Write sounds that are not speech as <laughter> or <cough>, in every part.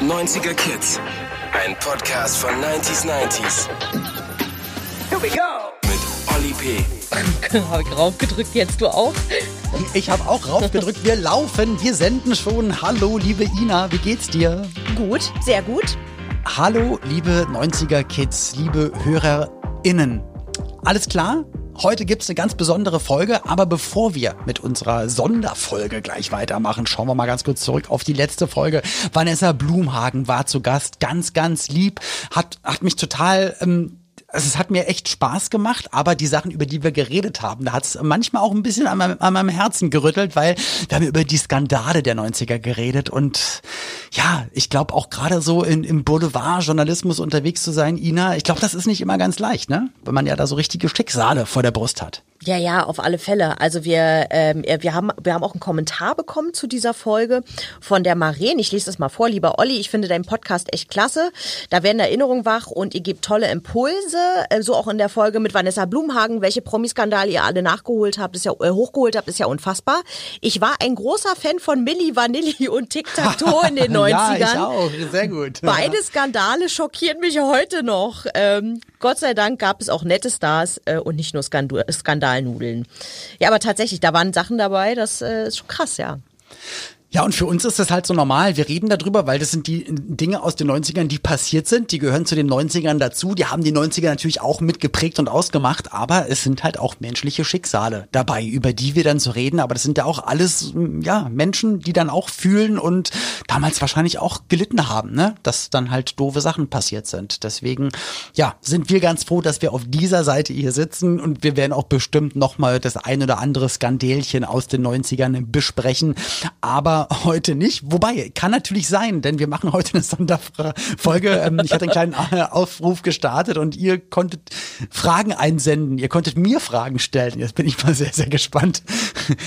90er Kids. Ein Podcast von 90s 90s. Here we go. Mit Olli P. <laughs> Habe ich raufgedrückt, jetzt du auch? Ich habe auch raufgedrückt. Wir laufen, wir senden schon. Hallo, liebe Ina, wie geht's dir? Gut, sehr gut. Hallo, liebe 90er Kids, liebe HörerInnen. Alles klar? Heute gibt's eine ganz besondere Folge, aber bevor wir mit unserer Sonderfolge gleich weitermachen, schauen wir mal ganz kurz zurück auf die letzte Folge. Vanessa Blumhagen war zu Gast, ganz, ganz lieb, hat, hat mich total ähm, also es hat mir echt Spaß gemacht, aber die Sachen, über die wir geredet haben, da hat es manchmal auch ein bisschen an meinem, an meinem Herzen gerüttelt, weil wir haben über die Skandale der 90er geredet und ja, ich glaube auch gerade so in, im Boulevardjournalismus unterwegs zu sein, Ina, ich glaube, das ist nicht immer ganz leicht, ne? Wenn man ja da so richtige Schicksale vor der Brust hat. Ja, ja, auf alle Fälle. Also wir, ähm, wir haben, wir haben auch einen Kommentar bekommen zu dieser Folge von der Maren. Ich lese das mal vor, lieber Olli. Ich finde deinen Podcast echt klasse. Da werden Erinnerungen wach und ihr gebt tolle Impulse. Äh, so auch in der Folge mit Vanessa Blumhagen, welche Promiskandale ihr alle nachgeholt habt, ist ja äh, hochgeholt habt, ist ja unfassbar. Ich war ein großer Fan von Milli Vanilli <laughs> und Tic Tac Toe in den 90ern. <laughs> ja, ich auch. Sehr gut. Beide Skandale schockieren mich heute noch. Ähm, Gott sei Dank gab es auch nette Stars äh, und nicht nur Skandale. Skandalnudeln. Ja, aber tatsächlich, da waren Sachen dabei, das äh, ist schon krass, ja. Ja, und für uns ist das halt so normal. Wir reden darüber, weil das sind die Dinge aus den 90ern, die passiert sind. Die gehören zu den 90ern dazu. Die haben die 90er natürlich auch mitgeprägt und ausgemacht. Aber es sind halt auch menschliche Schicksale dabei, über die wir dann so reden. Aber das sind ja auch alles, ja, Menschen, die dann auch fühlen und damals wahrscheinlich auch gelitten haben, ne? Dass dann halt doofe Sachen passiert sind. Deswegen, ja, sind wir ganz froh, dass wir auf dieser Seite hier sitzen und wir werden auch bestimmt nochmal das ein oder andere Skandälchen aus den 90ern besprechen. Aber heute nicht. Wobei, kann natürlich sein, denn wir machen heute eine Sonderfolge. Ähm, ich hatte einen kleinen äh, Aufruf gestartet und ihr konntet Fragen einsenden. Ihr konntet mir Fragen stellen. Jetzt bin ich mal sehr, sehr gespannt,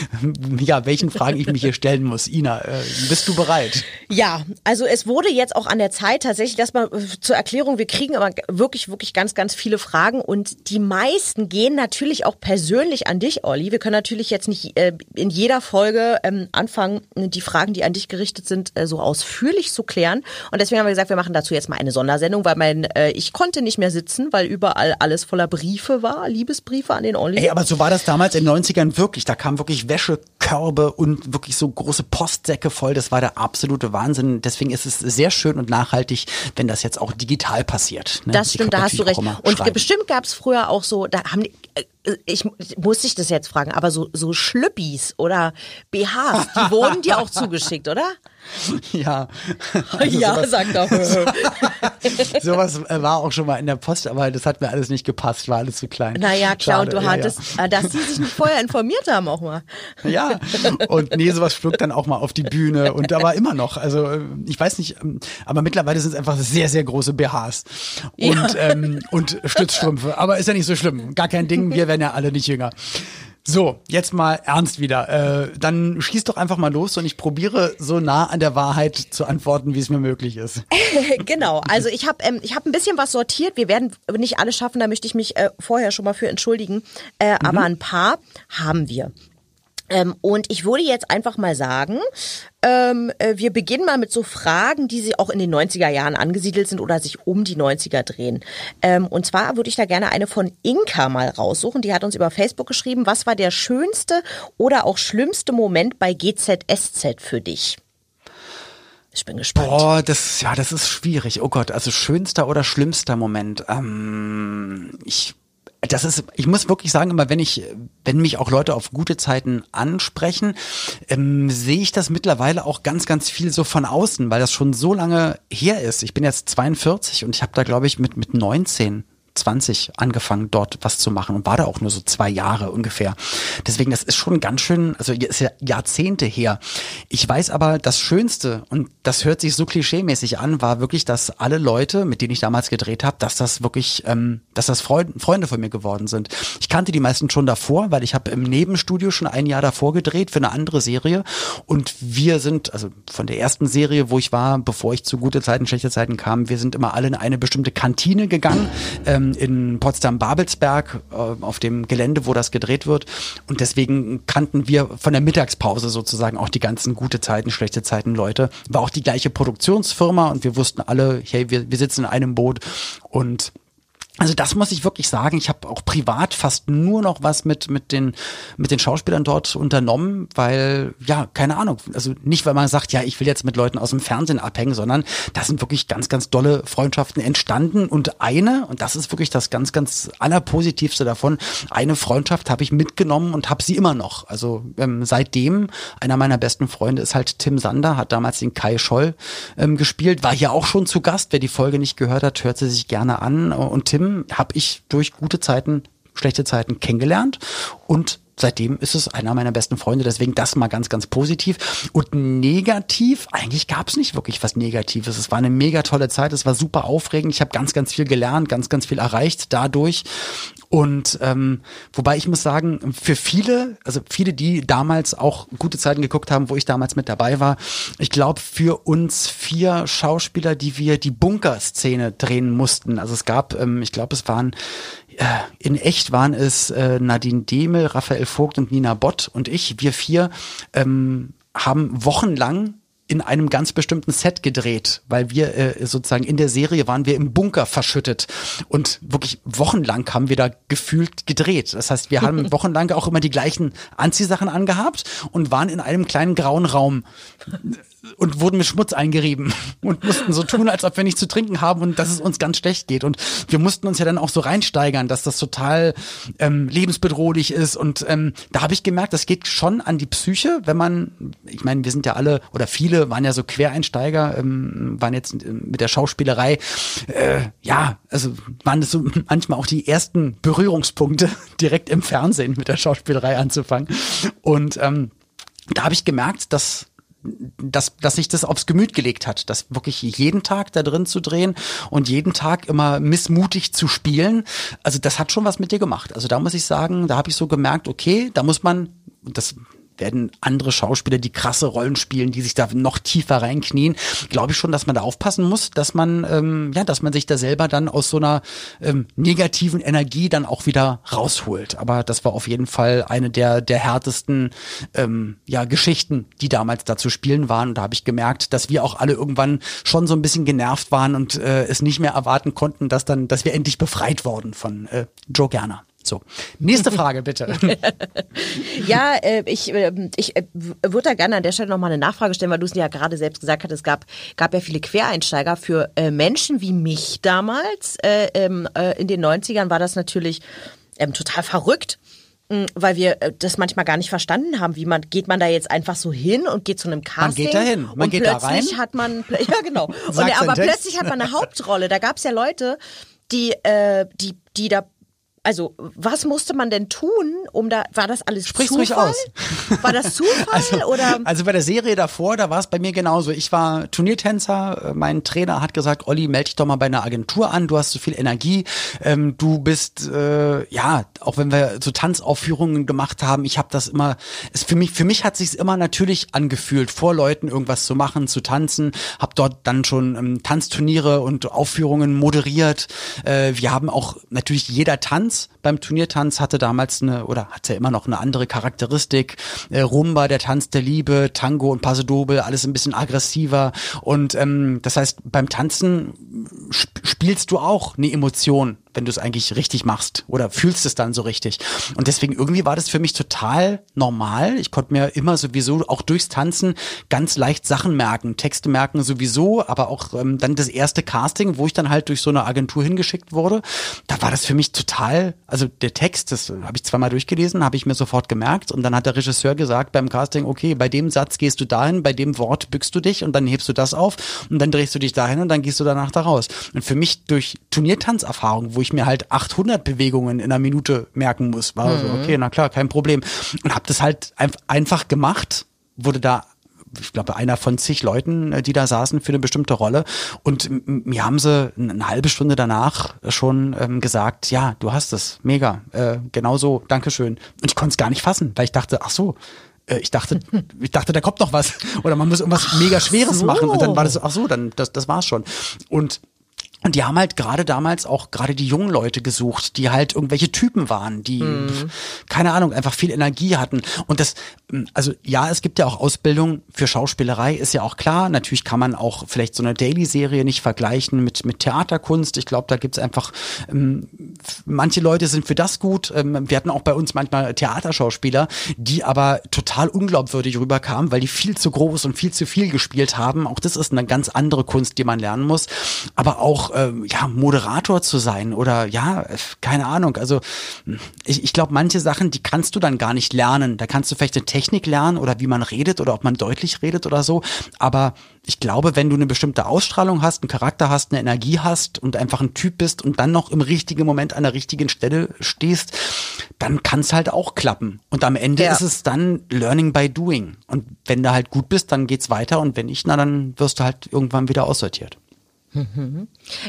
<laughs> ja, welchen Fragen ich mich hier stellen muss. Ina, äh, bist du bereit? Ja, also es wurde jetzt auch an der Zeit tatsächlich, dass man zur Erklärung, wir kriegen aber wirklich, wirklich ganz, ganz viele Fragen und die meisten gehen natürlich auch persönlich an dich, Olli. Wir können natürlich jetzt nicht äh, in jeder Folge ähm, anfangen, die Fragen, die an dich gerichtet sind, äh, so ausführlich zu klären. Und deswegen haben wir gesagt, wir machen dazu jetzt mal eine Sondersendung, weil mein, äh, ich konnte nicht mehr sitzen, weil überall alles voller Briefe war, Liebesbriefe an den Olli. Ey, aber so war das damals in den 90ern wirklich. Da kamen wirklich Wäschekörbe und wirklich so große Postsäcke voll. Das war der absolute Wahnsinn. Deswegen ist es sehr schön und nachhaltig, wenn das jetzt auch digital passiert. Ne? Das stimmt, da hast du recht. Und schreiben. bestimmt gab es früher auch so, da haben die, ich muss dich das jetzt fragen, aber so, so Schlüppis oder BHs, die wurden dir auch zugeschickt, oder? <laughs> Ja. Also ja, sowas, sag doch. <laughs> sowas äh, war auch schon mal in der Post, aber das hat mir alles nicht gepasst, war alles zu klein. Naja, klar, und du hattest, ja. Äh, dass die sich nicht vorher informiert haben auch mal. Ja, und nee, sowas flog dann auch mal auf die Bühne und da war immer noch, also äh, ich weiß nicht, ähm, aber mittlerweile sind es einfach sehr, sehr große BHs und, ja. ähm, und Stützstrümpfe, aber ist ja nicht so schlimm, gar kein Ding, wir werden ja alle nicht jünger. So, jetzt mal ernst wieder. Äh, dann schieß doch einfach mal los und ich probiere so nah an der Wahrheit zu antworten, wie es mir möglich ist. <laughs> genau, also ich habe ähm, ich hab ein bisschen was sortiert. Wir werden nicht alles schaffen, da möchte ich mich äh, vorher schon mal für entschuldigen. Äh, mhm. Aber ein paar haben wir. Ähm, und ich würde jetzt einfach mal sagen, ähm, äh, wir beginnen mal mit so Fragen, die sie auch in den 90er Jahren angesiedelt sind oder sich um die 90er drehen. Ähm, und zwar würde ich da gerne eine von Inka mal raussuchen. Die hat uns über Facebook geschrieben, was war der schönste oder auch schlimmste Moment bei GZSZ für dich? Ich bin gespannt. Boah, das, ja, das ist schwierig. Oh Gott, also schönster oder schlimmster Moment. Ähm, ich das ist, ich muss wirklich sagen, immer wenn ich, wenn mich auch Leute auf gute Zeiten ansprechen, ähm, sehe ich das mittlerweile auch ganz, ganz viel so von außen, weil das schon so lange her ist. Ich bin jetzt 42 und ich habe da, glaube ich, mit, mit 19 20 angefangen, dort was zu machen und war da auch nur so zwei Jahre ungefähr. Deswegen, das ist schon ganz schön, also ist ja Jahrzehnte her. Ich weiß aber, das Schönste, und das hört sich so klischeemäßig an, war wirklich, dass alle Leute, mit denen ich damals gedreht habe, dass das wirklich, ähm, dass das Freund, Freunde von mir geworden sind. Ich kannte die meisten schon davor, weil ich habe im Nebenstudio schon ein Jahr davor gedreht für eine andere Serie. Und wir sind, also von der ersten Serie, wo ich war, bevor ich zu gute Zeiten, schlechte Zeiten kam, wir sind immer alle in eine bestimmte Kantine gegangen. Ähm, ähm, in Potsdam-Babelsberg äh, auf dem Gelände, wo das gedreht wird. Und deswegen kannten wir von der Mittagspause sozusagen auch die ganzen gute Zeiten, schlechte Zeiten Leute. War auch die gleiche Produktionsfirma und wir wussten alle, hey, wir, wir sitzen in einem Boot und also das muss ich wirklich sagen. Ich habe auch privat fast nur noch was mit mit den mit den Schauspielern dort unternommen, weil ja keine Ahnung. Also nicht, weil man sagt, ja ich will jetzt mit Leuten aus dem Fernsehen abhängen, sondern da sind wirklich ganz ganz dolle Freundschaften entstanden und eine und das ist wirklich das ganz ganz allerpositivste davon. Eine Freundschaft habe ich mitgenommen und habe sie immer noch. Also ähm, seitdem einer meiner besten Freunde ist halt Tim Sander, hat damals den Kai Scholl ähm, gespielt, war hier auch schon zu Gast. Wer die Folge nicht gehört hat, hört sie sich gerne an und Tim Tim habe ich durch gute Zeiten, schlechte Zeiten kennengelernt und seitdem ist es einer meiner besten Freunde. Deswegen das mal ganz, ganz positiv. Und negativ, eigentlich gab es nicht wirklich was Negatives. Es war eine mega tolle Zeit, es war super aufregend. Ich habe ganz, ganz viel gelernt, ganz, ganz viel erreicht dadurch. Und ähm, wobei ich muss sagen, für viele, also viele, die damals auch gute Zeiten geguckt haben, wo ich damals mit dabei war, ich glaube für uns vier Schauspieler, die wir die Bunker-Szene drehen mussten. Also es gab, ähm, ich glaube, es waren äh, in echt waren es äh, Nadine Demel, Raphael Vogt und Nina Bott und ich. Wir vier ähm, haben wochenlang in einem ganz bestimmten Set gedreht, weil wir äh, sozusagen in der Serie waren wir im Bunker verschüttet und wirklich wochenlang haben wir da gefühlt gedreht. Das heißt, wir haben <laughs> wochenlang auch immer die gleichen Anziehsachen angehabt und waren in einem kleinen grauen Raum und wurden mit Schmutz eingerieben <laughs> und mussten so tun, als ob wir nichts zu trinken haben und dass es uns ganz schlecht geht. Und wir mussten uns ja dann auch so reinsteigern, dass das total ähm, lebensbedrohlich ist. Und ähm, da habe ich gemerkt, das geht schon an die Psyche, wenn man, ich meine, wir sind ja alle oder viele waren ja so Quereinsteiger, ähm, waren jetzt mit der Schauspielerei, äh, ja, also waren das so <laughs> manchmal auch die ersten Berührungspunkte <laughs> direkt im Fernsehen mit der Schauspielerei anzufangen. Und ähm, da habe ich gemerkt, dass dass, dass sich das aufs Gemüt gelegt hat, dass wirklich jeden Tag da drin zu drehen und jeden Tag immer missmutig zu spielen. Also das hat schon was mit dir gemacht. Also da muss ich sagen, da habe ich so gemerkt, okay, da muss man, das werden andere Schauspieler, die krasse Rollen spielen, die sich da noch tiefer reinknien, glaube ich schon, dass man da aufpassen muss, dass man ähm, ja, dass man sich da selber dann aus so einer ähm, negativen Energie dann auch wieder rausholt. Aber das war auf jeden Fall eine der der härtesten ähm, ja Geschichten, die damals da zu spielen waren. Und da habe ich gemerkt, dass wir auch alle irgendwann schon so ein bisschen genervt waren und äh, es nicht mehr erwarten konnten, dass dann, dass wir endlich befreit wurden von äh, Joe Gerner. So, nächste Frage bitte. <laughs> ja, äh, ich, äh, ich äh, würde da gerne an der Stelle nochmal eine Nachfrage stellen, weil du es ja gerade selbst gesagt hast, es gab, gab ja viele Quereinsteiger. Für äh, Menschen wie mich damals äh, ähm, äh, in den 90ern war das natürlich ähm, total verrückt mm, weil wir das manchmal gar nicht verstanden haben, wie man geht man da jetzt einfach so hin und geht zu einem Casting. Man geht da hin, man und geht da plötzlich rein. hat man ja genau <laughs> und aber plötzlich hat man eine Hauptrolle. Da gab es ja Leute, die äh, die die da also, was musste man denn tun, um da, war das alles Sprich's Zufall? ruhig aus. War das Zufall <laughs> Also, oder? also bei der Serie davor, da war es bei mir genauso. Ich war Turniertänzer, mein Trainer hat gesagt, Olli, melde dich doch mal bei einer Agentur an, du hast so viel Energie, ähm, du bist, äh, ja, auch wenn wir so Tanzaufführungen gemacht haben, ich habe das immer, es für mich, für mich hat sich's immer natürlich angefühlt, vor Leuten irgendwas zu machen, zu tanzen, habe dort dann schon ähm, Tanzturniere und Aufführungen moderiert. Äh, wir haben auch natürlich jeder Tanz Tanz beim Turniertanz hatte damals eine oder hat ja immer noch eine andere Charakteristik. Äh, Rumba, der Tanz der Liebe, Tango und Paso Doble, alles ein bisschen aggressiver. Und ähm, das heißt, beim Tanzen sp spielst du auch eine Emotion wenn du es eigentlich richtig machst oder fühlst es dann so richtig. Und deswegen irgendwie war das für mich total normal. Ich konnte mir immer sowieso auch durchs Tanzen ganz leicht Sachen merken, Texte merken sowieso, aber auch ähm, dann das erste Casting, wo ich dann halt durch so eine Agentur hingeschickt wurde, da war das für mich total, also der Text, das habe ich zweimal durchgelesen, habe ich mir sofort gemerkt und dann hat der Regisseur gesagt beim Casting, okay, bei dem Satz gehst du dahin, bei dem Wort bückst du dich und dann hebst du das auf und dann drehst du dich dahin und dann gehst du danach da raus. Und für mich durch Turniertanzerfahrung, wo ich mir halt 800 Bewegungen in einer Minute merken muss. War mhm. so, okay, na klar, kein Problem. Und habe das halt einfach gemacht, wurde da ich glaube, einer von zig Leuten, äh, die da saßen für eine bestimmte Rolle. Und mir haben sie eine halbe Stunde danach schon ähm, gesagt, ja, du hast es, mega, äh, genau so, Dankeschön. Und ich konnte es gar nicht fassen, weil ich dachte, ach so, äh, ich dachte, <laughs> ich dachte, da kommt noch was. Oder man muss irgendwas mega Schweres so. machen. Und dann war das ach so, dann, das, das war's schon. Und Und die haben halt gerade damals auch gerade die jungen Leute gesucht, die halt irgendwelche Typen waren, die, Mhm. keine Ahnung, einfach viel Energie hatten. Und das, also ja, es gibt ja auch Ausbildung für Schauspielerei, ist ja auch klar. Natürlich kann man auch vielleicht so eine Daily-Serie nicht vergleichen mit, mit Theaterkunst. Ich glaube, da gibt's einfach, ähm, manche Leute sind für das gut. Ähm, wir hatten auch bei uns manchmal Theaterschauspieler, die aber total unglaubwürdig rüberkamen, weil die viel zu groß und viel zu viel gespielt haben. Auch das ist eine ganz andere Kunst, die man lernen muss. Aber auch ähm, ja Moderator zu sein oder ja keine Ahnung. Also ich, ich glaube, manche Sachen, die kannst du dann gar nicht lernen. Da kannst du vielleicht eine Technik lernen oder wie man redet oder ob man deutlich redet oder so. Aber ich glaube, wenn du eine bestimmte Ausstrahlung hast, einen Charakter hast, eine Energie hast und einfach ein Typ bist und dann noch im richtigen Moment an der richtigen Stelle stehst, dann kann es halt auch klappen. Und am Ende Ja. ist es dann Learning by Doing. Und wenn du halt gut bist, dann geht's weiter. Und wenn nicht, na dann wirst du halt irgendwann wieder aussortiert.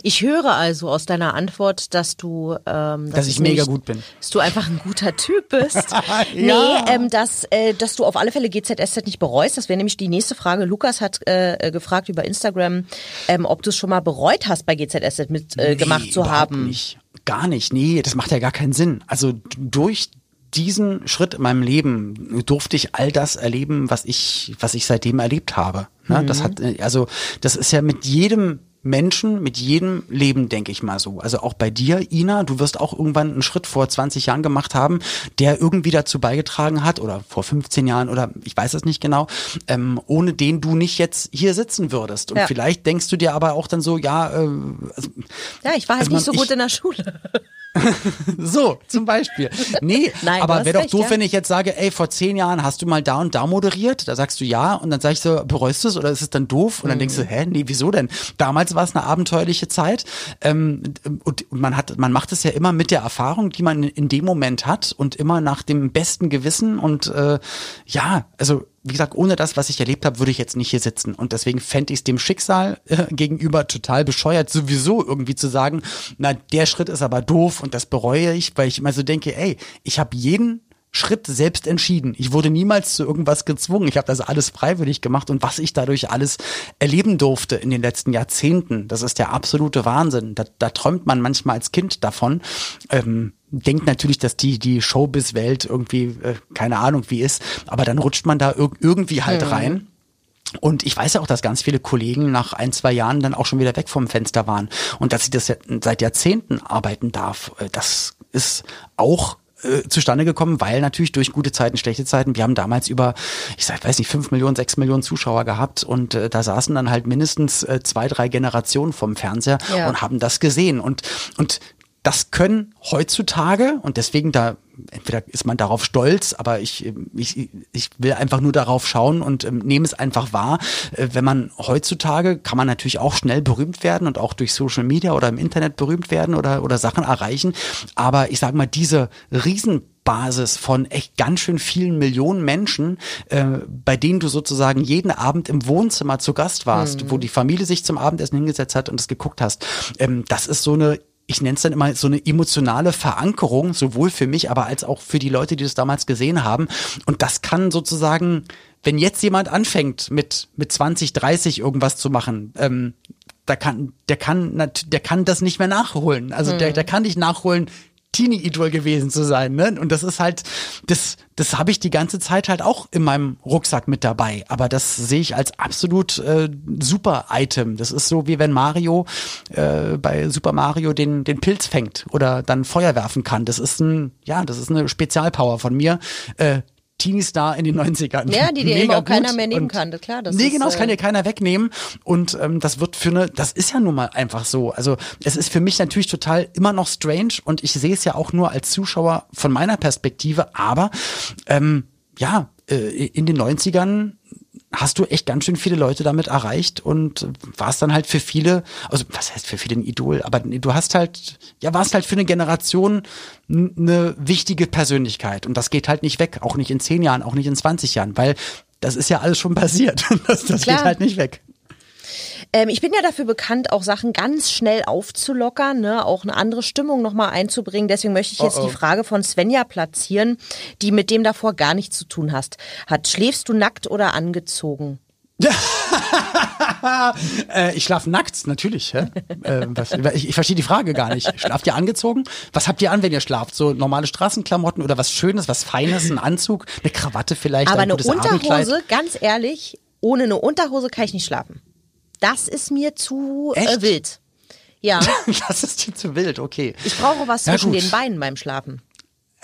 Ich höre also aus deiner Antwort, dass du, ähm, Dass ich es mega nicht, gut bin. dass du einfach ein guter Typ bist. <laughs> Ja. Nee, ähm, dass, äh, dass du auf alle Fälle GZSZ nicht bereust. Das wäre nämlich die nächste Frage. Lukas hat äh, gefragt über Instagram, ähm, ob du es schon mal bereut hast, bei GZSZ mitgemacht äh, gemacht zu überhaupt haben. Nicht. Gar nicht. Nee, das macht ja gar keinen Sinn. Also durch diesen Schritt in meinem Leben durfte ich all das erleben, was ich, was ich seitdem erlebt habe. Ne? Das hat, äh, also, das ist ja mit jedem Menschen, mit jedem Leben, denke ich mal so. Also auch bei dir, Ina, du wirst auch irgendwann einen Schritt vor 20 Jahren gemacht haben, der irgendwie dazu beigetragen hat, oder vor 15 Jahren, oder ich weiß es nicht genau, ähm, ohne den du nicht jetzt hier sitzen würdest. Und Ja. vielleicht denkst du dir aber auch dann so, ja, äh, also, Ja, ich war halt Also man- nicht so gut ich- in der Schule. <laughs> so, zum Beispiel. Nee, <laughs> Nein, aber wäre doch recht, doof, ja. wenn ich jetzt sage, ey, vor zehn Jahren hast du mal da und da moderiert. Da sagst du ja und dann sag ich so, bereust du es oder ist es dann doof? Und dann denkst du, hä, nee, wieso denn? Damals war es eine abenteuerliche Zeit. Ähm, und man hat, man macht es ja immer mit der Erfahrung, die man in dem Moment hat und immer nach dem besten Gewissen und äh, ja, also wie gesagt, ohne das, was ich erlebt habe, würde ich jetzt nicht hier sitzen. Und deswegen fände ich es dem Schicksal äh, gegenüber total bescheuert, sowieso irgendwie zu sagen, na, der Schritt ist aber doof und das bereue ich, weil ich immer so denke, ey, ich habe jeden Schritt selbst entschieden. Ich wurde niemals zu irgendwas gezwungen. Ich habe das alles freiwillig gemacht und was ich dadurch alles erleben durfte in den letzten Jahrzehnten, das ist der absolute Wahnsinn. Da, da träumt man manchmal als Kind davon. Ähm, denkt natürlich, dass die die Showbiz-Welt irgendwie äh, keine Ahnung wie ist, aber dann rutscht man da ir irgendwie halt rein. Und ich weiß ja auch, dass ganz viele Kollegen nach ein, zwei Jahren dann auch schon wieder weg vom Fenster waren. Und dass ich das seit Jahrzehnten arbeiten darf, äh, das ist auch äh, zustande gekommen, weil natürlich durch gute Zeiten, schlechte Zeiten, wir haben damals über, ich sag, weiß nicht, fünf Millionen, sechs Millionen Zuschauer gehabt und äh, da saßen dann halt mindestens äh, zwei, drei Generationen vom Fernseher Ja. und haben das gesehen. Und, und das können heutzutage, und deswegen da, entweder ist man darauf stolz, aber ich, ich, ich will einfach nur darauf schauen und ähm, nehme es einfach wahr. Äh, wenn man heutzutage kann man natürlich auch schnell berühmt werden und auch durch Social Media oder im Internet berühmt werden oder, oder Sachen erreichen. Aber ich sage mal, diese Riesenbasis von echt ganz schön vielen Millionen Menschen, äh, bei denen du sozusagen jeden Abend im Wohnzimmer zu Gast warst, wo die Familie sich zum Abendessen hingesetzt hat und es geguckt hast. Ähm, das ist so eine ich nenne es dann immer so eine emotionale Verankerung, sowohl für mich, aber als auch für die Leute, die das damals gesehen haben. Und das kann sozusagen, wenn jetzt jemand anfängt mit, mit 20, 30 irgendwas zu machen, ähm, da kann, der kann, der kann das nicht mehr nachholen. Also der, der kann nicht nachholen, Teenie-Idol gewesen zu sein. Ne? Und das ist halt, das, das habe ich die ganze Zeit halt auch in meinem Rucksack mit dabei. Aber das sehe ich als absolut äh, super Item. Das ist so wie wenn Mario äh, bei Super Mario den, den Pilz fängt oder dann Feuer werfen kann. Das ist ein, ja, das ist eine Spezialpower von mir. Äh, Teenie-Star in den 90ern. Ja, die dir eben auch keiner mehr nehmen Und- kann. Das- Klar, das nee, ist, genau, das kann äh, dir keiner wegnehmen. Und ähm, das wird für eine, das ist ja nun mal einfach so. Also es ist für mich natürlich total immer noch strange und ich sehe es ja auch nur als Zuschauer von meiner Perspektive. Aber ähm, ja, äh, in den 90ern hast du echt ganz schön viele Leute damit erreicht und warst dann halt für viele, also was heißt für viele ein Idol, aber du hast halt, ja, warst halt für eine Generation eine wichtige Persönlichkeit und das geht halt nicht weg, auch nicht in zehn Jahren, auch nicht in 20 Jahren, weil das ist ja alles schon passiert. <laughs> Das, das geht halt nicht weg. Ähm, ich bin ja dafür bekannt, auch Sachen ganz schnell aufzulockern, ne? auch eine andere Stimmung nochmal einzubringen. Deswegen möchte ich jetzt die Frage von Svenja platzieren, die mit dem davor gar nichts zu tun hast. hat. Schläfst du nackt oder angezogen? <laughs> äh, ich schlafe nackt, natürlich. Äh, was, ich, ich verstehe die Frage gar nicht. Schlaft ihr angezogen? Was habt ihr an, wenn ihr schlaft? So normale Straßenklamotten oder was Schönes, was Feines, ein Anzug, eine Krawatte vielleicht? Aber ein eine gutes Abendkleid? Unterhose, ganz ehrlich, ohne eine Unterhose kann ich nicht schlafen. Das ist mir zu äh, wild. Ja, <laughs> Das ist dir zu wild, okay. ich brauche was Ja, zwischen gut. den Beinen beim Schlafen.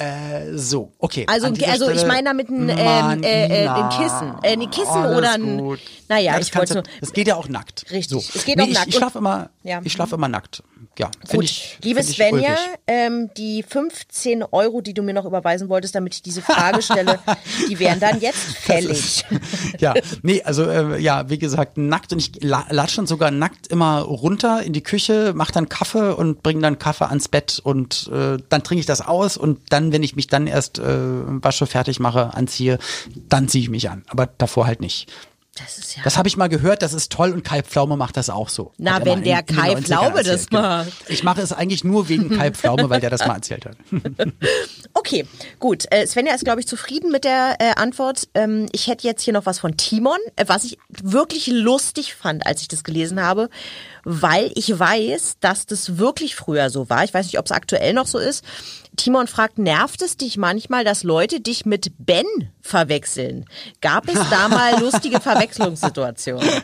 Äh, so, okay. Also, also ich Stelle- meine damit ein, ähm, äh, äh, ein Kissen. Äh, ein Kissen Alles oder ein. gut. Naja, das ich wollte nur. Das geht ja auch nackt. Richtig, So. es geht nee, auch ich, nackt. Ich schlafe immer, Ja. ich schlafe immer nackt. Ja, Gut, ich. liebe ich Svenja, ähm, die 15 Euro, die du mir noch überweisen wolltest, damit ich diese Frage stelle, die wären dann <laughs> jetzt fällig. <laughs> ja, nee, also äh, ja, wie gesagt, nackt und ich la latsch dann sogar nackt immer runter in die Küche, mach dann Kaffee und bring dann Kaffee ans Bett und äh, dann trinke ich das aus und dann, wenn ich mich dann erst äh, wasche, fertig mache, anziehe, dann ziehe ich mich an. Aber davor halt nicht. Das ja. Das habe ich mal gehört, das ist toll und Kai Pflaume macht das auch so. Na, wenn der Kai 90ern Pflaume das genau. macht. Ich mache es eigentlich nur wegen Kai Pflaume, weil der das mal erzählt hat. <laughs> Okay, gut. Äh, Svenja ist, glaube ich, zufrieden mit der äh, Antwort. Ähm, ich hätte jetzt hier noch was von Timon, äh, was ich wirklich lustig fand, als ich das gelesen habe, weil ich weiß, dass das wirklich früher so war. Ich weiß nicht, ob es aktuell noch so ist. Timon fragt, nervt es dich manchmal, dass Leute dich mit Ben verwechseln? Gab es da mal <laughs> lustige Verwechslungssituationen? <laughs>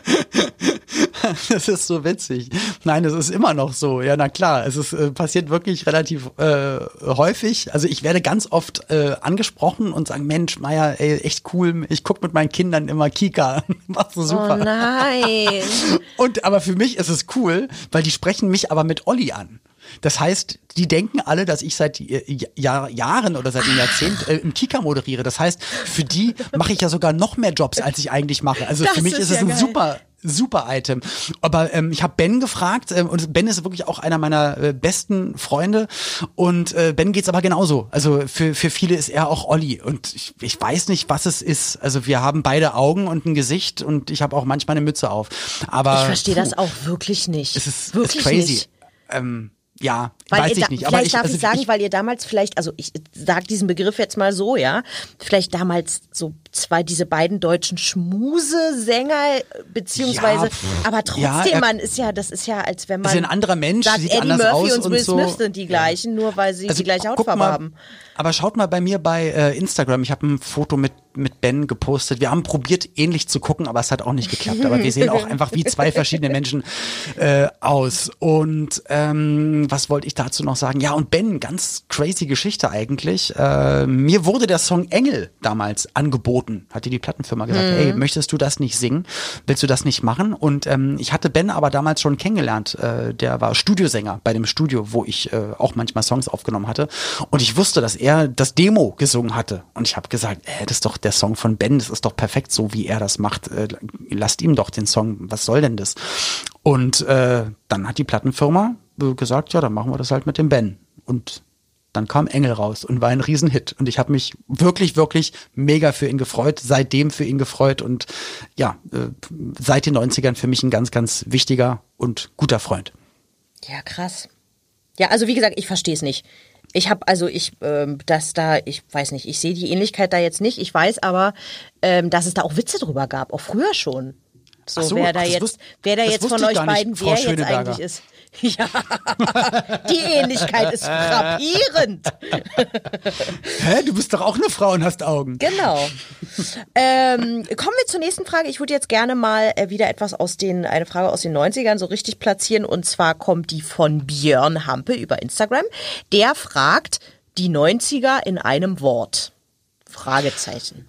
Das ist so witzig. Nein, es ist immer noch so. Ja, na klar, es ist äh, passiert wirklich relativ äh, häufig. Also ich werde ganz oft äh, angesprochen und sagen, Mensch, Meier, ey, echt cool. Ich guck mit meinen Kindern immer Kika. <laughs> Machst du Oh super. nein. Und aber für mich ist es cool, weil die sprechen mich aber mit Olli an. Das heißt, die denken alle, dass ich seit äh, Jahr, Jahren oder seit einem Jahrzehnt äh, im Kika moderiere. Das heißt, für die mache ich ja sogar noch mehr Jobs, als ich eigentlich mache. Also Das für mich ist ist es ja ein geil. super super Item. Aber ähm, ich habe Ben gefragt ähm, und Ben ist wirklich auch einer meiner äh, besten Freunde und äh, Ben geht's aber genauso. Also für, für viele ist er auch Olli und ich, ich weiß nicht, was es ist. Also wir haben beide Augen und ein Gesicht und ich habe auch manchmal eine Mütze auf. Aber Ich verstehe das auch wirklich nicht. Es ist, wirklich ist crazy. Nicht. Ähm, ja, Weil weiß ich da, nicht. vielleicht Aber ich, darf also ich sagen, ich, weil ihr damals vielleicht, also ich sag diesen Begriff jetzt mal so, ja, vielleicht damals so zwei, diese beiden deutschen Schmusesänger, beziehungsweise, Ja, aber trotzdem, Ja, er- man ist ja, das ist ja, als wenn man ist ein anderer Mensch, sagt, sieht Eddie anders Murphy aus und Will so. Smith sind die gleichen, nur weil sie die gleiche Hautfarbe mal, haben. Aber schaut mal bei mir bei äh, Instagram. Ich habe ein Foto mit mit Ben gepostet. Wir haben probiert, ähnlich zu gucken, aber es hat auch nicht geklappt. Aber wir sehen auch <laughs> einfach wie zwei verschiedene Menschen äh, aus. Und ähm, was wollte ich dazu noch sagen? Ja, und Ben, ganz crazy Geschichte eigentlich. Äh, mir wurde der Song Engel damals angeboten. Hat dir die Plattenfirma gesagt, ey, möchtest du das nicht singen? Willst du das nicht machen? Und ähm, ich hatte Ben aber damals schon kennengelernt. Äh, der war Studiosänger bei dem Studio, wo ich äh, auch manchmal Songs aufgenommen hatte. Und ich wusste, dass er das Demo gesungen hatte. Und ich habe gesagt, äh, das ist doch der Song von Ben, das ist doch perfekt, so wie er das macht. Äh, lasst ihm doch den Song, was soll denn das? Und äh, dann hat die Plattenfirma äh, gesagt, ja, dann machen wir das halt mit dem Ben. Und dann kam Engel raus und war ein Riesenhit. Und ich habe mich wirklich, wirklich mega für ihn gefreut, seitdem für ihn gefreut und ja, äh, seit den 90ern für mich ein ganz, ganz wichtiger und guter Freund. Ja, krass. Ja, also wie gesagt, ich verstehe es nicht. Ich habe also ich, ähm, dass da, ich weiß nicht, ich sehe die Ähnlichkeit da jetzt nicht. Ich weiß aber, ähm, dass es da auch Witze drüber gab, auch früher schon. So, so, wer da jetzt, wusst- wer da jetzt von wusste euch nicht, beiden Frau wer jetzt eigentlich ist. <laughs> Ja, die Ähnlichkeit ist frappierend. <laughs> Hä, du bist doch auch eine Frau und hast Augen. Genau. ähm, kommen wir zur nächsten Frage. Ich würde jetzt gerne mal äh, wieder etwas aus den, eine Frage aus den 90ern so richtig platzieren. Und zwar kommt die von Björn Hampe über Instagram. Der fragt die 90er in einem Wort. Fragezeichen.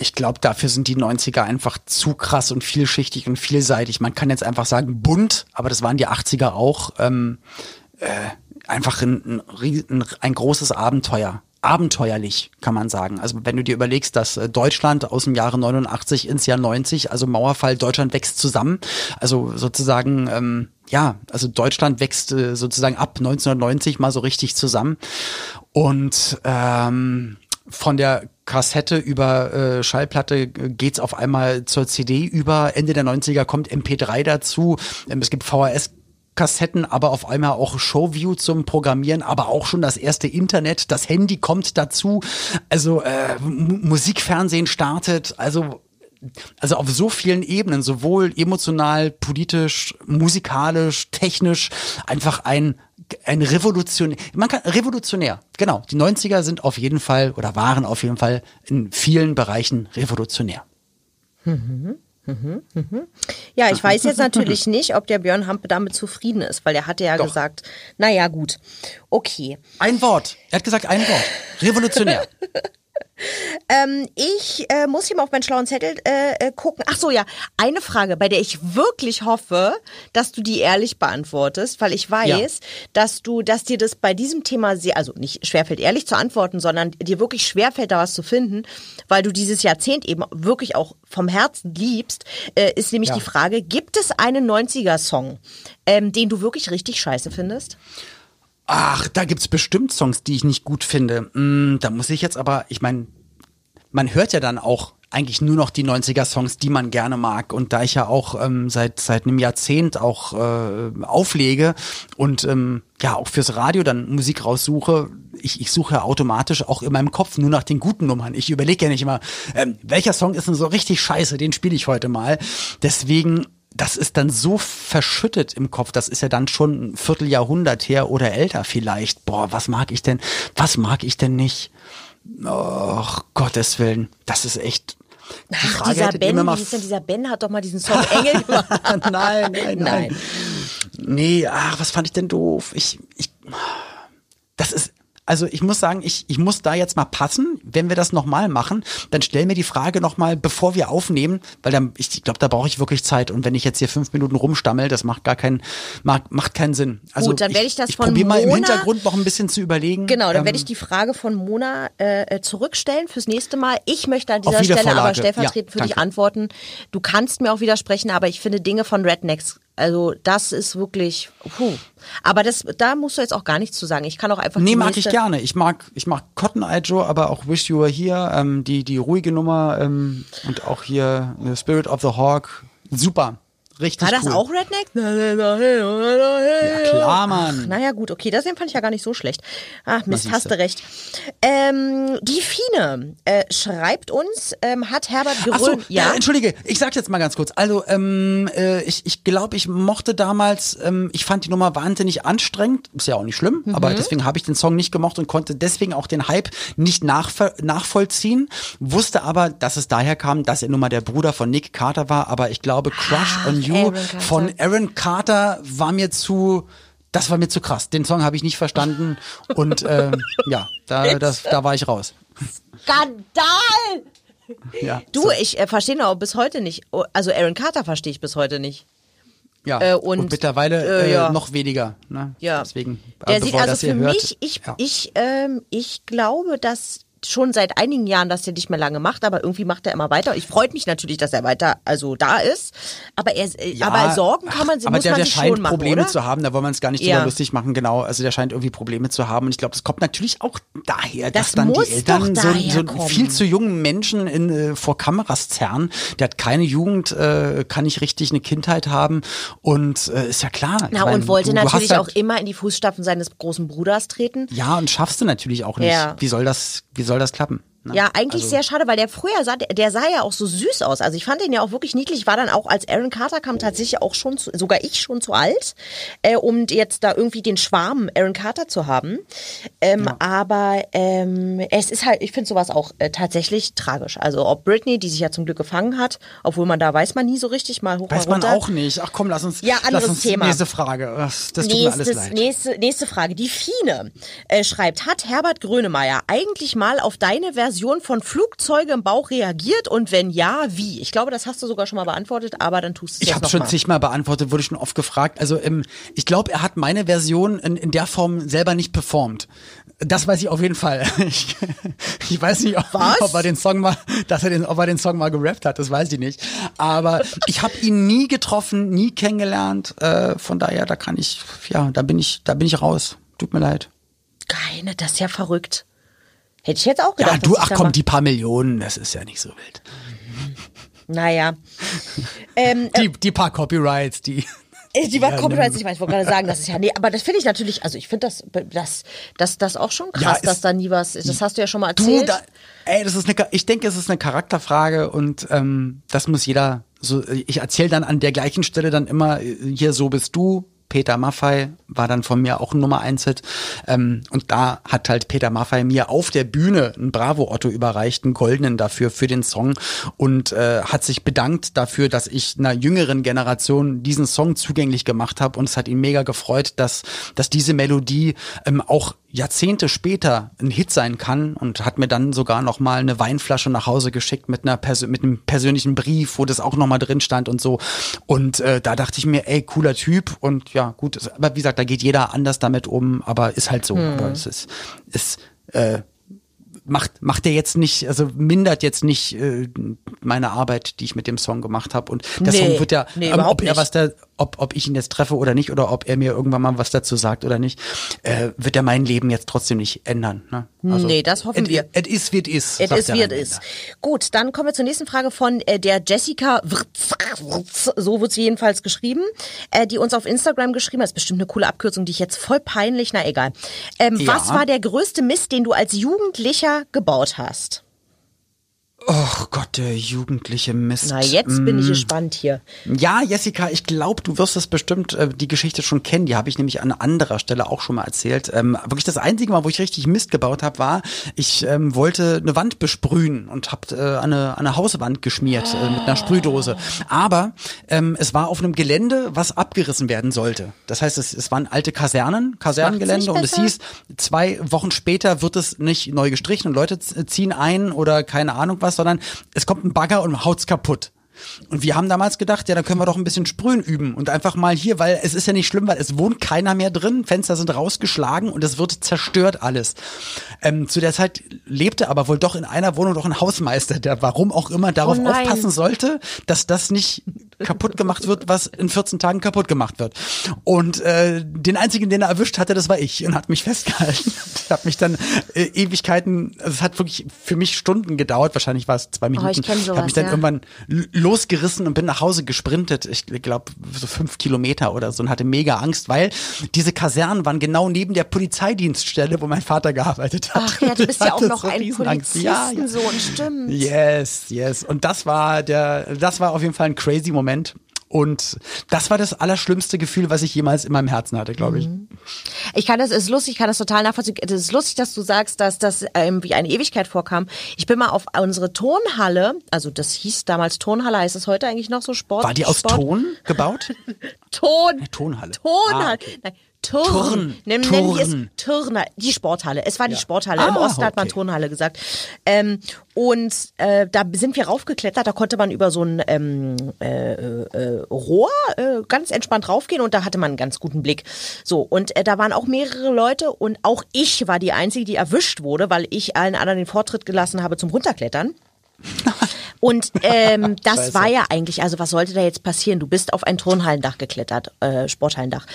Ich glaube, dafür sind die 90er einfach zu krass und vielschichtig und vielseitig. Man kann jetzt einfach sagen bunt, aber das waren die 80er auch. Ähm, äh, einfach ein, ein, ein großes Abenteuer. Abenteuerlich, kann man sagen. Also wenn du dir überlegst, dass äh, Deutschland aus dem Jahre 89 ins Jahr 90, also Mauerfall, Deutschland wächst zusammen. Also sozusagen, ähm, ja, also Deutschland wächst äh, sozusagen ab 1990 mal so richtig zusammen. Und ähm, von der Kassette über äh, Schallplatte äh, geht's auf einmal zur CD über. Ende der 90er kommt MP3 dazu. Ähm, es gibt VHS Kassetten, aber auf einmal auch Showview zum Programmieren, aber auch schon das erste Internet, das Handy kommt dazu. Also äh, Musikfernsehen startet, also also auf so vielen Ebenen, sowohl emotional, politisch, musikalisch, technisch, einfach ein ein revolutionär, man kann revolutionär, genau. Die 90er sind auf jeden Fall oder waren auf jeden Fall in vielen Bereichen revolutionär. Ja, ich weiß jetzt natürlich <laughs> nicht, ob der Björn Hampe damit zufrieden ist, weil er hatte ja Doch. gesagt, naja, gut, okay. Ein Wort. Er hat gesagt ein Wort. Revolutionär. <laughs> <laughs> Ähm, ich äh, muss hier mal auf meinen schlauen Zettel äh, äh, gucken. Ach so, ja, eine Frage, bei der ich wirklich hoffe, dass du die ehrlich beantwortest, weil ich weiß, Ja. dass du, dass dir das bei diesem Thema sehr, also nicht schwerfällt, ehrlich zu antworten, sondern dir wirklich schwerfällt, da was zu finden, weil du dieses Jahrzehnt eben wirklich auch vom Herzen liebst, äh, ist nämlich Ja. die Frage, gibt es einen 90er-Song, ähm, den du wirklich richtig scheiße findest? Ach, da gibt's bestimmt Songs, die ich nicht gut finde. Mm, da muss ich jetzt aber, ich meine, man hört ja dann auch eigentlich nur noch die 90er-Songs, die man gerne mag. Und da ich ja auch ähm, seit seit einem Jahrzehnt auch äh, auflege und ähm, ja auch fürs Radio dann Musik raussuche, ich, ich suche ja automatisch auch in meinem Kopf nur nach den guten Nummern. Ich überlege ja nicht immer, ähm, welcher Song ist denn so richtig scheiße, den spiele ich heute mal. Deswegen das ist dann so verschüttet im Kopf, das ist ja dann schon ein Vierteljahrhundert her oder älter vielleicht. Boah, was mag ich denn, was mag ich denn nicht? Och, Gottes Willen, das ist echt. Die Frage dieser Ben, mal wie hieß denn dieser Ben, hat doch mal diesen Song Engel <laughs> gemacht. nein, nein, nein, Nein. Nee, ach, was fand ich denn doof? Ich, ich, das ist, also ich muss sagen, ich, ich muss da jetzt mal passen. Wenn wir das nochmal machen, dann stell mir die Frage nochmal, bevor wir aufnehmen, weil dann, ich glaube, da brauche ich wirklich Zeit. Und wenn ich jetzt hier fünf Minuten rumstammel, das macht gar keinen, macht, macht keinen Sinn. Also Gut, dann werde ich das ich von probiere mal im Hintergrund noch ein bisschen zu überlegen. Genau, dann Ähm, werde ich die Frage von Mona äh, äh, zurückstellen fürs nächste Mal. Ich möchte an dieser Stelle aber stellvertretend Ja, für dich danke. antworten. Du kannst mir auch widersprechen, aber ich finde Dinge von Rednecks, also das ist wirklich, puh. Aber das, da musst du jetzt auch gar nichts zu sagen. Ich kann auch einfach Nee, mag ich gerne. Ich mag, ich mag Cotton Eye Joe, aber auch Wish You Were Here, ähm, die, die ruhige Nummer ähm, und auch hier äh, Spirit of the Hawk. Super. Richtig War das cool. auch Redneck? Ja, klar, Mann. Naja, gut, okay, das fand ich ja gar nicht so schlecht. Ach, Mist, hast du recht. Ähm, die Fine äh, schreibt uns, ähm, hat Herbert Ach so, ja. entschuldige, ich sag's jetzt mal ganz kurz. Also, ähm, äh, ich, ich glaube, ich mochte damals, ähm, ich fand die Nummer wahnsinnig anstrengend, ist ja auch nicht schlimm, Mhm. aber deswegen habe ich den Song nicht gemocht und konnte deswegen auch den Hype nicht nachver- nachvollziehen, wusste aber, dass es daher kam, dass er nun mal der Bruder von Nick Carter war, aber ich glaube, Crush Ach, on You Aaron von Aaron Carter war mir zu, das war mir zu krass. Den Song habe ich nicht verstanden und ähm, <laughs> ja, da, das, da war ich raus. Skandal! Ja, Du, so, ich äh, verstehe noch bis heute nicht. Oh, Also Aaron Carter verstehe ich bis heute nicht. ja. äh, und, und, mittlerweile äh, äh, ja. noch weniger. Ne? Ja. Deswegen, Der äh, sieht also für hört, mich, ich, ja. ich, ähm, ich glaube, dass schon seit einigen Jahren, dass er nicht mehr lange macht, aber irgendwie macht er immer weiter. Ich freut mich natürlich, dass er weiter also da ist, aber er äh, Ja, aber Sorgen kann man ach, aber der, man der sich scheint schon machen, Probleme oder? zu haben, da wollen wir uns gar nicht Ja. drüber lustig machen, genau. Also der scheint irgendwie Probleme zu haben und ich glaube, das kommt natürlich auch daher, dass Das dann muss die Eltern so, so viel zu jungen Menschen in, äh, vor Kameras zerren. Der hat keine Jugend, äh, kann nicht richtig eine Kindheit haben und äh, ist ja klar. Ich Na, mein, und wollte du, du natürlich auch halt, immer in die Fußstapfen seines großen Bruders treten. Ja, und schaffst du natürlich auch nicht. Ja. Wie soll das, wie soll das klappen? Ne? Ja, eigentlich Also- sehr schade, weil der früher sah, der, der sah ja auch so süß aus. Also ich fand den ja auch wirklich niedlich. War dann auch, als Aaron Carter kam, tatsächlich auch schon, zu, sogar ich schon zu alt, äh, um jetzt da irgendwie den Schwarm Aaron Carter zu haben. Ähm, Aber ähm, es ist halt, ich finde sowas auch äh, tatsächlich tragisch. Also ob Britney, die sich ja zum Glück gefangen hat, obwohl man da weiß man nie so richtig, mal hoch Weiß mal man auch nicht. Ach komm, lass uns, Ja, anderes lass uns Thema. nächste Frage. Das, tut mir alles Nächstes, leid. nächste, nächste Frage. Die Fine äh, schreibt, hat Herbert Grönemeyer eigentlich mal auf deine Version von Flugzeuge im Bauch reagiert und wenn ja, wie? Ich glaube, das hast du sogar schon mal beantwortet, aber dann tust du es Ich habe schon mal. zigmal beantwortet, wurde schon oft gefragt. Also ähm, ich glaube, er hat meine Version in, in der Form selber nicht performt. Das weiß ich auf jeden Fall. <laughs> Ich, ich weiß nicht, ob, ob er den Song mal, dass er den, ob er den Song mal gerappt hat. Das weiß ich nicht. Aber ich habe ihn nie getroffen, nie kennengelernt. Äh, von daher, da kann ich, ja, da bin ich, da bin ich raus. Tut mir leid. Keine, das ist ja verrückt. Hätte ich jetzt auch gedacht. Ja, du, ach komm, die paar Millionen, das ist ja nicht so wild. Naja. ähm, Die, die paar Copyrights, die. Äh, Die war Ja, komplett ne. ich weiß, ich wollte gerade sagen, das ist ja, nee, aber das finde ich natürlich, also ich finde das, das, das, das auch schon krass, Ja, dass da nie was, das hast du ja schon mal Du, erzählt. da, ey, das ist eine, ich denke, es ist eine Charakterfrage und ähm, das muss jeder so, ich erzähle dann an der gleichen Stelle dann immer, äh, hier, so bist du, Peter Maffei war dann von mir auch ein Nummer 1 Hit. Ähm, und da hat halt Peter Maffei mir auf der Bühne einen Bravo Otto überreicht, einen goldenen dafür, für den Song und äh, hat sich bedankt dafür, dass ich einer jüngeren Generation diesen Song zugänglich gemacht habe und es hat ihn mega gefreut, dass, dass diese Melodie ähm, auch Jahrzehnte später ein Hit sein kann und hat mir dann sogar noch mal eine Weinflasche nach Hause geschickt mit einer Persö mit einem persönlichen Brief, wo das auch noch mal drin stand und so. Und äh, da dachte ich mir, ey, cooler Typ und ja, gut, aber wie gesagt, da geht jeder anders damit um, aber ist halt so. Aber es ist, ist äh, macht macht der jetzt nicht, also mindert jetzt nicht äh, meine Arbeit, die ich mit dem Song gemacht habe und der Nee, Song wird ja, nee, ähm, ob er nicht. was da, ob ob ich ihn jetzt treffe oder nicht oder ob er mir irgendwann mal was dazu sagt oder nicht, äh, wird er mein Leben jetzt trotzdem nicht ändern. Ne? Nee, das hoffen it, wir. Es ist wie es ist. It sagt is wie it Rheinländer. is. Gut, dann kommen wir zur nächsten Frage von äh, der Jessica Wirz, so wird sie jedenfalls geschrieben, äh, die uns auf Instagram geschrieben hat. Das ist bestimmt eine coole Abkürzung, die ich jetzt voll peinlich, na egal. Ähm, Ja. Was war der größte Mist, den du als Jugendlicher gebaut hast? Oh Gott, der jugendliche Mist. Na, jetzt bin ich Mm. gespannt hier. Ja, Jessica, ich glaube, du wirst es bestimmt äh, die Geschichte schon kennen. Die habe ich nämlich an anderer Stelle auch schon mal erzählt. Ähm, wirklich das einzige Mal, wo ich richtig Mist gebaut habe, war, ich ähm, wollte eine Wand besprühen und habe äh, eine, eine Hauswand geschmiert äh, mit einer Sprühdose. Aber ähm, es war auf einem Gelände, was abgerissen werden sollte. Das heißt, es, es waren alte Kasernen, Kasernengelände und es hieß, zwei Wochen später wird es nicht neu gestrichen und Leute ziehen ein oder keine Ahnung was, sondern es kommt ein Bagger und haut's kaputt. Und wir haben damals gedacht, ja, dann können wir doch ein bisschen Sprühen üben und einfach mal hier, weil es ist ja nicht schlimm, weil es wohnt keiner mehr drin, Fenster sind rausgeschlagen und es wird zerstört alles. Ähm, zu der Zeit lebte aber wohl doch in einer Wohnung doch ein Hausmeister, der warum auch immer darauf Oh aufpassen sollte, dass das nicht kaputt gemacht wird, was in 14 Tagen kaputt gemacht wird. Und äh, den einzigen, den er erwischt hatte, das war ich und hat mich festgehalten. <laughs> Ich habe mich dann äh, Ewigkeiten, also es hat wirklich für mich Stunden gedauert, wahrscheinlich war es zwei Minuten. Oh, ich kenn habe mich dann ja. irgendwann losgerissen und bin nach Hause gesprintet. Ich glaube so fünf Kilometer oder so und hatte mega Angst, weil diese Kasernen waren genau neben der Polizeidienststelle, wo mein Vater gearbeitet hat. Ach ja, du bist ja auch noch so ein Riesenangst. Ja, ja. Polizistensohn, stimmt. Yes, yes. Und das war der, das war auf jeden Fall ein crazy Moment. Und das war das allerschlimmste Gefühl, was ich jemals in meinem Herzen hatte, glaube ich. Ich kann das, es ist lustig, ich kann das total nachvollziehen. Es ist lustig, dass du sagst, dass das ähm, wie eine Ewigkeit vorkam. Ich bin mal auf unsere Turnhalle, also das hieß damals Turnhalle, heißt es heute eigentlich noch so Sport? War die aus Sport? Ton gebaut? <laughs> Ton. Tonhalle. Tonhalle. Ah, okay. Nein, Turn. Turn. Die es Turn. Turner. Die Sporthalle. Es war die Sporthalle. Im Ah, Osten hat man okay. Turnhalle gesagt. Ähm, und äh, da sind wir raufgeklettert. Da konnte man über so ein ähm, äh, äh, Rohr äh, ganz entspannt raufgehen und da hatte man einen ganz guten Blick. So, und äh, da waren auch mehrere Leute und auch ich war die Einzige, die erwischt wurde, weil ich allen anderen den Vortritt gelassen habe zum Runterklettern. <laughs> Und ähm, <laughs> das Scheiße. war ja eigentlich, also was sollte da jetzt passieren? Du bist auf ein Turnhallendach geklettert, äh, Sporthallendach.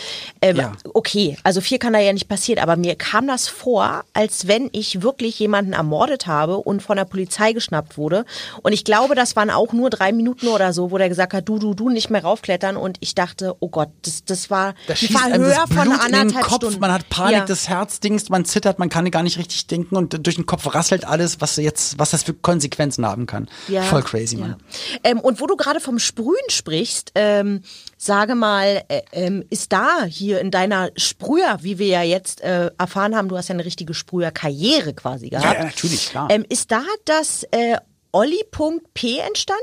Ähm, Ja. Okay, also viel kann da ja nicht passieren, aber mir kam das vor, als wenn ich wirklich jemanden ermordet habe und von der Polizei geschnappt wurde. Und ich glaube, das waren auch nur drei Minuten oder so, wo der gesagt hat, du, du, du, nicht mehr raufklettern. Und ich dachte, oh Gott, das, das war Da das Blut von anderthalb Kopf, Stunden. man hat Panik, Ja. das Herz dingst, man zittert, man kann gar nicht richtig denken und durch den Kopf rasselt alles, was jetzt, was das für Konsequenzen haben kann. Ja, Voll crazy, ja. Mann. Ähm, und wo du gerade vom Sprühen sprichst, ähm, sage mal, äh, ähm, ist da hier in deiner Sprüher, wie wir ja jetzt äh, erfahren haben, du hast ja eine richtige Sprüher-Karriere quasi gehabt. Ja, natürlich, klar. Ähm, ist da das äh, Olli.p entstanden?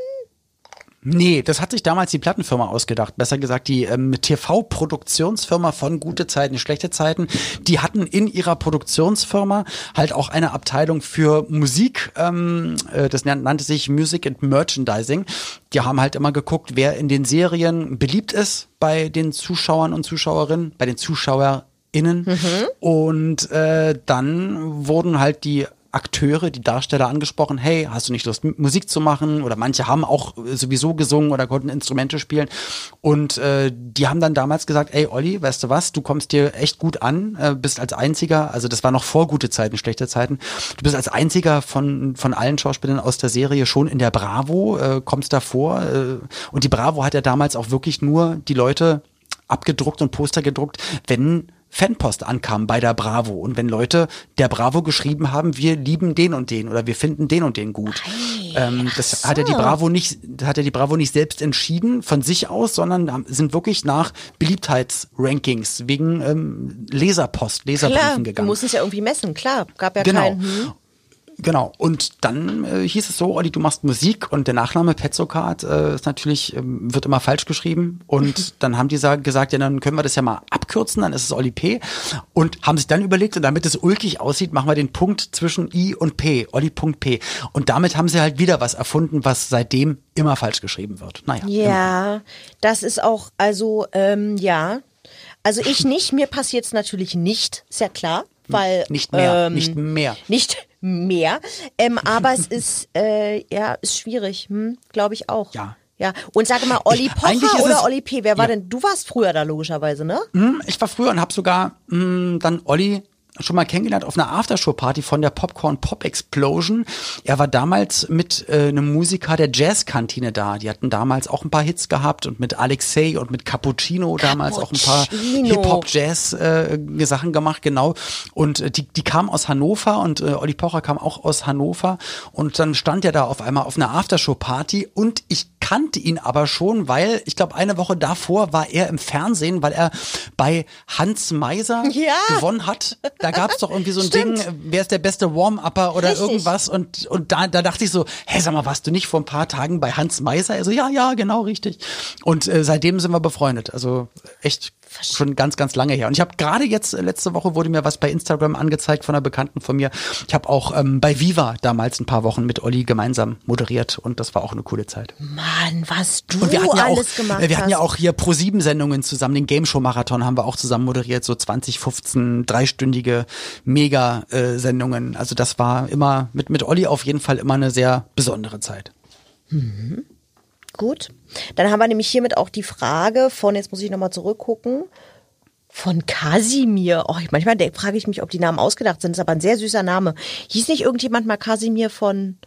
Nee, das hat sich damals die Plattenfirma ausgedacht. Besser gesagt, die ähm, TV-Produktionsfirma von Gute Zeiten, Schlechte Zeiten. Die hatten in ihrer Produktionsfirma halt auch eine Abteilung für Musik. Ähm, äh, das nan- nannte sich Music and Merchandising. Die haben halt immer geguckt, wer in den Serien beliebt ist bei den Zuschauern und Zuschauerinnen, bei den ZuschauerInnen. Und äh, dann wurden halt die Akteure, die Darsteller angesprochen, hey, hast du nicht Lust, Musik zu machen? Oder manche haben auch äh, sowieso gesungen oder konnten Instrumente spielen. Und äh, die haben dann damals gesagt, ey Olli, weißt du was, du kommst dir echt gut an, äh, bist als einziger, also das war noch vor gute Zeiten, schlechte Zeiten, du bist als einziger von, von allen Schauspielern aus der Serie schon in der Bravo, äh, kommst davor. Äh, und die Bravo hat ja damals auch wirklich nur die Leute abgedruckt und Poster gedruckt, wenn Fanpost ankam bei der Bravo und wenn Leute der Bravo geschrieben haben, wir lieben den und den oder wir finden den und den gut. ähm, das hat ja die Bravo nicht, hat ja die Bravo nicht selbst entschieden von sich aus, sondern sind wirklich nach Beliebtheitsrankings wegen ähm, Leserpost, Leserbriefen Klar, du gegangen. musst es ja irgendwie messen, klar. Gab ja Genau. keinen. Hm? Genau. Und dann äh, hieß es so, Olli, du machst Musik und der Nachname Petzokat äh, ist natürlich, ähm, wird immer falsch geschrieben. Und <laughs> dann haben die sa- gesagt, ja, dann können wir das ja mal abkürzen, dann ist es Olli P. Und haben sich dann überlegt, und damit es ulkig aussieht, machen wir den Punkt zwischen I und P, Olli.p. Und damit haben sie halt wieder was erfunden, was seitdem immer falsch geschrieben wird. Naja. immer. Ja, das ist auch, also, ähm, ja. Also ich nicht, mir passiert es natürlich nicht, ist ja klar, weil. Nicht mehr, ähm, nicht mehr. Nicht mehr. Ähm, aber es <laughs> ist, äh, ja, ist schwierig, hm, glaube ich auch. Ja. Ja. Und sage mal, Olli Pocher oder es- Olli P? Wer war Ja. denn? Du warst früher da logischerweise, ne? Hm, Ich war früher und habe sogar mh, dann Olli schon mal kennengelernt auf einer Aftershow-Party von der Popcorn Pop Explosion. Er war damals mit äh, einem Musiker der Jazzkantine da. Die hatten damals auch ein paar Hits gehabt und mit Alexei und mit Cappuccino damals auch ein paar Cappuccino. Hip-Hop-Jazz äh, gemacht, genau. Und äh, die, die kamen aus Hannover und äh, Olli Pocher kam auch aus Hannover. Und dann stand er da auf einmal auf einer Aftershow-Party und ich kannte ihn aber schon, weil ich glaube, eine Woche davor war er im Fernsehen, weil er bei Hans Meiser Ja. gewonnen hat. Da gab es doch irgendwie so ein Ding, äh, wer ist der beste Warm-Upper oder Richtig. irgendwas. Und, und da, da dachte ich so, hä, sag mal, warst du nicht vor ein paar Tagen bei Hans Meiser? Er so, ja, ja, genau, richtig. Und äh, seitdem sind wir befreundet. Also echt schon ganz, ganz lange her. Und ich habe gerade jetzt, äh, letzte Woche wurde mir was bei Instagram angezeigt von einer Bekannten von mir. Ich habe auch ähm, bei Viva damals ein paar Wochen mit Olli gemeinsam moderiert und das war auch eine coole Zeit. Mann, was du Und wir hatten ja auch, alles gemacht äh, wir hatten ja hast. auch hier pro sieben Sendungen zusammen, den Game Show Marathon haben wir auch zusammen moderiert, so 20, 15, dreistündige Mega-Sendungen. Also das war immer mit, mit Olli auf jeden Fall immer eine sehr besondere Zeit. Gut. Dann haben wir nämlich hiermit auch die Frage von, jetzt muss ich nochmal zurückgucken, von Kasimir. Oh, manchmal frage ich mich, ob die Namen ausgedacht sind. Das ist aber ein sehr süßer Name. Hieß nicht irgendjemand mal Kasimir von.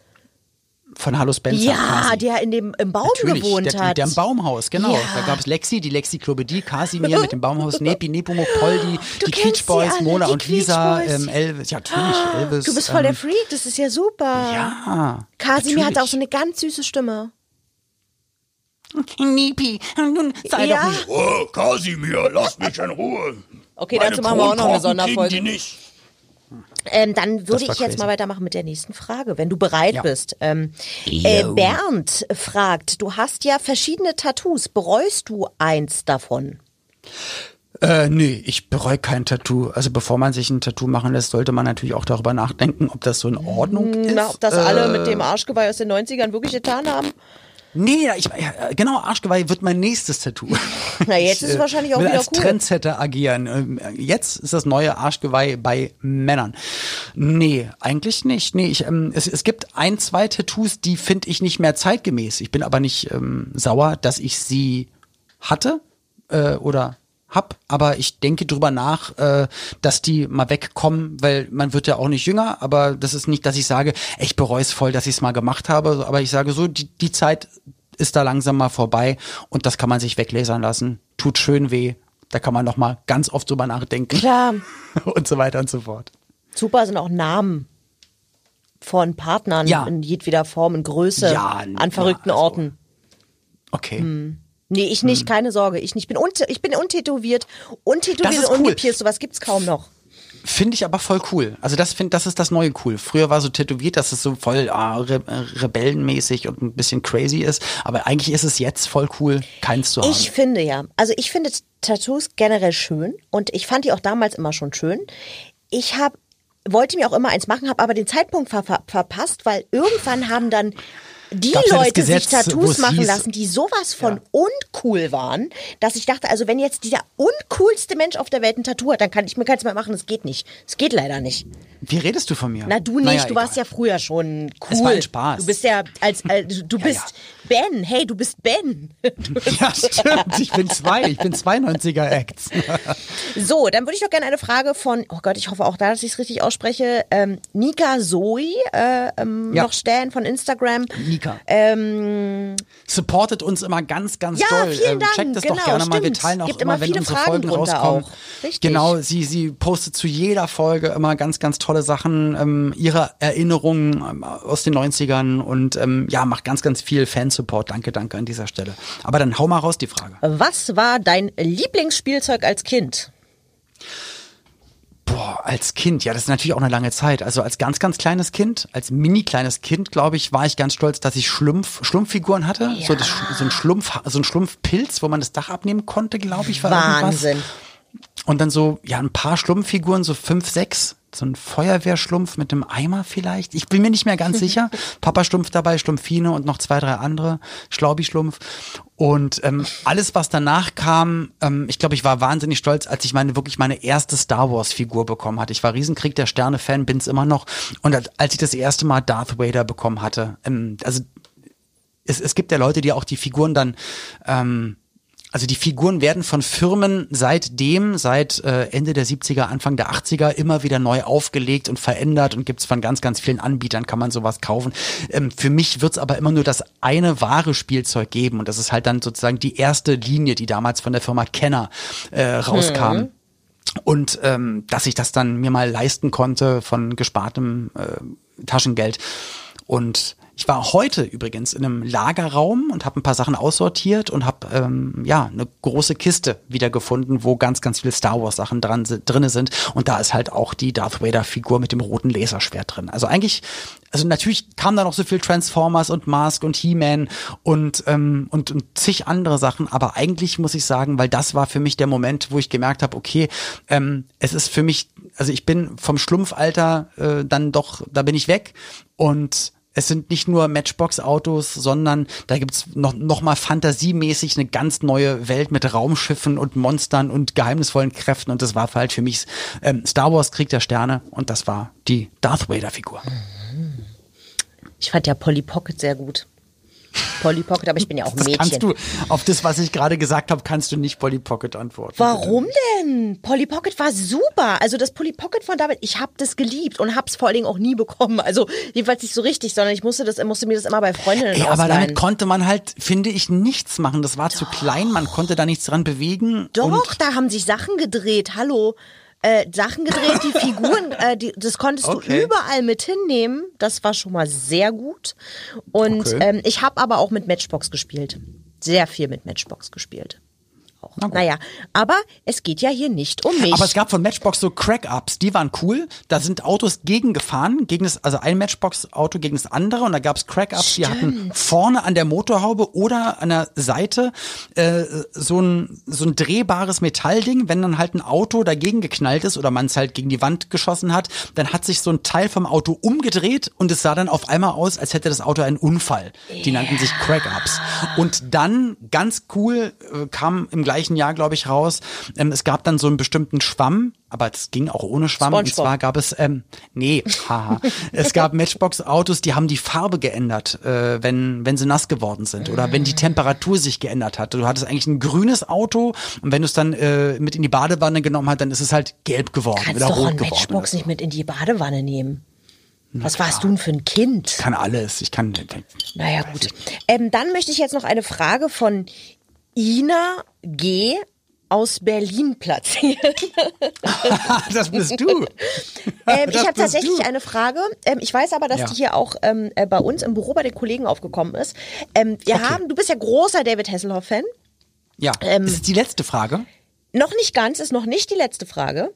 Von Hallo Spencer. ja, quasi. der in dem im Baum Natürlich, gewohnt der, hat. der im Baumhaus, genau. Ja. Da gab es Lexi, die Lexi Klobedi, Kasimir mit dem Baumhaus, <laughs> Nepi, Nepomuk, Poldi, die sie Boys, alle, Mona und Lisa, ähm, Elvis, ja natürlich, Elvis. Du bist voll der ähm, Freak, das ist ja super. Ja. Kasimir hat auch so eine ganz süße Stimme. Nepi, nun sei Ja. doch nicht. Oh, Kasimir, lass mich in Ruhe. Okay, dazu machen wir auch noch eine Sonderfolge. Die nicht. Ähm, dann würde ich jetzt crazy. mal weitermachen mit der nächsten Frage, wenn du bereit Ja. bist. Ähm, äh, Bernd fragt, du hast ja verschiedene Tattoos. Bereust du eins davon? Äh, nee, ich bereue kein Tattoo. Also bevor man sich ein Tattoo machen lässt, sollte man natürlich auch darüber nachdenken, ob das so in Ordnung ist. Na, ob das äh, alle mit dem Arschgeweih aus den 90ern wirklich getan haben? Nee, ich, genau, Arschgeweih wird mein nächstes Tattoo. <laughs> Na, jetzt ist es Ich, äh, wahrscheinlich auch wieder als cool. Trendsetter agieren. Ähm, Jetzt ist das neue Arschgeweih bei Männern. Nee, eigentlich nicht. Nee, ich, ähm, es, es gibt ein, zwei Tattoos, die finde ich nicht mehr zeitgemäß. Ich bin aber nicht ähm, sauer, dass ich sie hatte äh, oder hab, aber ich denke drüber nach, äh, dass die mal wegkommen, weil man wird ja auch nicht jünger, aber das ist nicht, dass ich sage, ich bereue es voll, dass ich es mal gemacht habe, aber ich sage so, die, die Zeit ist da langsam mal vorbei und das kann man sich weglasern lassen. Tut schön weh. Da kann man noch mal ganz oft drüber nachdenken Klar. <laughs> und so weiter und so fort. Super sind auch Namen von Partnern Ja. in jedweder Form und Größe Ja, an verrückten ja, also- Orten. Okay. Hm. Nee, ich Hm. nicht, keine Sorge. Ich nicht. Ich bin, un ich bin untätowiert. Untätowiert cool. ungepierst. Sowas gibt's kaum noch. Finde ich aber voll cool. Also das finde, das ist das neue cool. Früher war so tätowiert, dass es so voll ah, re äh, rebellenmäßig und ein bisschen crazy ist. Aber eigentlich ist es jetzt voll cool, keins zu haben. Ich finde ja, also ich finde Tattoos generell schön und ich fand die auch damals immer schon schön. Ich habe wollte mir auch immer eins machen, habe aber den Zeitpunkt ver ver verpasst, weil irgendwann haben dann die Gab's ja das Leute Gesetz, sich Tattoos machen hieß- lassen, die sowas von uncool waren, dass ich dachte, also wenn jetzt dieser uncoolste Mensch auf der Welt ein Tattoo hat, dann kann ich mir keins mehr machen. Das geht nicht. Es geht leider nicht. Wie redest du von mir? Na du nicht, Naja, du warst ja egal. früher schon cool. Es war ein Spaß. Du bist ja als, als du bist ja. Ben, hey, du bist Ben. <laughs> Ja, stimmt. Ich bin zwei. Ich bin zwei 90er-Acts. <laughs> So, dann würde ich doch gerne eine Frage von, oh Gott, ich hoffe auch da, dass ich es richtig ausspreche, ähm, Nika Zoe äh, ähm, Ja. noch stellen von Instagram. Nika. Ähm, Supportet uns immer ganz, ganz Ja, doll. vielen Ähm, Dank. Checkt das Genau, doch gerne mal. Wir stimmt. teilen auch Gibt immer, immer wenn viele unsere Fragen Folgen rauskommen. auch. Richtig. Genau, sie, sie postet zu jeder Folge immer ganz, ganz tolle Sachen, ähm, ihre Erinnerungen ähm, aus den 90ern und ähm, ja, macht ganz, ganz viel Fansupport. Danke, danke an dieser Stelle. Aber dann hau mal raus die Frage. was war dein Lieblingsspielzeug als Kind? Boah, als Kind, ja, das ist natürlich auch eine lange Zeit. Also als ganz, ganz kleines Kind, als mini kleines Kind, glaube ich, war ich ganz stolz, dass ich Schlumpf, Schlumpffiguren hatte. So, das, so ein Schlumpf, so ein Schlumpfpilz, wo man das Dach abnehmen konnte, glaube ich, war irgendwas. Und dann so, ja, ein paar Schlumpffiguren, so fünf, sechs. So ein Feuerwehrschlumpf mit einem Eimer vielleicht. Ich bin mir nicht mehr ganz sicher. <laughs> Papa Schlumpf dabei, Schlumpfine und noch zwei, drei andere. Schlaubi-Schlumpf. Und ähm, alles, was danach kam, ähm, ich glaube, ich war wahnsinnig stolz, als ich meine wirklich meine erste Star Wars-Figur bekommen hatte. Ich war Riesenkrieg der Sterne-Fan, bin's immer noch. Und als- als ich das erste Mal Darth Vader bekommen hatte, ähm, also es, es gibt ja Leute, die auch die Figuren dann, ähm, also die Figuren werden von Firmen seitdem, seit äh, Ende der 70er, Anfang der 80er immer wieder neu aufgelegt und verändert und gibt's von ganz, ganz vielen Anbietern, kann man sowas kaufen. Ähm, für mich wird's aber immer nur das eine wahre Spielzeug geben und das ist halt dann sozusagen die erste Linie, die damals von der Firma Kenner äh, rauskam. Und ähm, dass ich das dann mir mal leisten konnte von gespartem äh, Taschengeld. Und ich war heute übrigens in einem Lagerraum und habe ein paar Sachen aussortiert und habe ähm, ja eine große Kiste wiedergefunden, wo ganz ganz viele Star Wars Sachen dran drinne sind. Und da ist halt auch die Darth Vader Figur mit dem roten Laserschwert drin. Also eigentlich also natürlich kam da noch so viel Transformers und Mask und He-Man und, ähm, und und zig andere Sachen, aber eigentlich muss ich sagen, weil das war für mich der Moment, wo ich gemerkt habe, okay, ähm, es ist für mich, also ich bin vom Schlumpfalter äh, dann doch, da bin ich weg. Und es sind nicht nur Matchbox-Autos, sondern da gibt's noch, noch mal fantasiemäßig eine ganz neue Welt mit Raumschiffen und Monstern und geheimnisvollen Kräften. Und das war halt für mich ähm, Star Wars Krieg der Sterne und das war die Darth Vader-Figur. Ich fand ja Polly Pocket sehr gut. Polly Pocket, aber ich bin ja auch ein Das Mädchen. kannst du, auf das, was ich gerade gesagt habe, kannst du nicht Polly Pocket antworten. Warum denn? Polly Pocket war super. Also das Polly Pocket von David, ich habe das geliebt und hab's vor allen Dingen auch nie bekommen. Also jedenfalls nicht so richtig, sondern ich musste das, musste mir das immer bei Freundinnen Ey, aber ausleihen. damit konnte man halt, finde ich, nichts machen. Das war zu klein, man konnte da nichts dran bewegen. Doch, Und da haben sich Sachen gedreht. Hallo. Äh, Sachen gedreht, die Figuren, <laughs> äh, die, das konntest Okay. du überall mit hinnehmen. Das war schon mal sehr gut. Und Okay. ähm, ich habe aber auch mit Matchbox gespielt. Sehr viel mit Matchbox gespielt. Auch. Naja, aber es geht ja hier nicht um mich. Aber es gab von Matchbox so Crack-Ups, die waren cool. Da sind Autos gegengefahren, gegen das, also ein Matchbox-Auto gegen das andere und da gab's Crack-Ups, die hatten vorne an der Motorhaube oder an der Seite äh, so, ein, so ein drehbares Metallding. Wenn dann halt ein Auto dagegen geknallt ist oder man es halt gegen die Wand geschossen hat, dann hat sich so ein Teil vom Auto umgedreht und es sah dann auf einmal aus, als hätte das Auto einen Unfall. Die nannten sich Crack-Ups. Und dann, ganz cool, äh, kam im gleichen Jahr, glaube ich, raus, ähm, es gab dann so einen bestimmten Schwamm, aber es ging auch ohne Schwamm. Und SpongeBob. zwar gab es, ähm, nee, haha, es gab Matchbox-Autos, die haben die Farbe geändert, äh, wenn, wenn sie nass geworden sind oder wenn die Temperatur sich geändert hat. Du hattest eigentlich ein grünes Auto und wenn du es dann äh, mit in die Badewanne genommen hast, dann ist es halt gelb geworden kannst oder doch rot ein geworden. Matchbox oder nicht mit in die Badewanne nehmen. Was warst du denn für ein Kind? so. Kann alles. Ich kann. Naja, gut. Ähm, dann möchte ich jetzt noch eine Frage von Ina G. aus Berlin platzieren. <laughs> das bist du. Ähm, ich habe tatsächlich du. eine Frage. Ähm, ich weiß aber, dass Ja. die hier auch ähm, äh, bei uns im Büro bei den Kollegen aufgekommen ist. Ähm, wir Okay. haben, du bist ja großer David Hasselhoff-Fan. Ja. Ähm, das ist die letzte Frage. Noch nicht ganz, ist noch nicht die letzte Frage.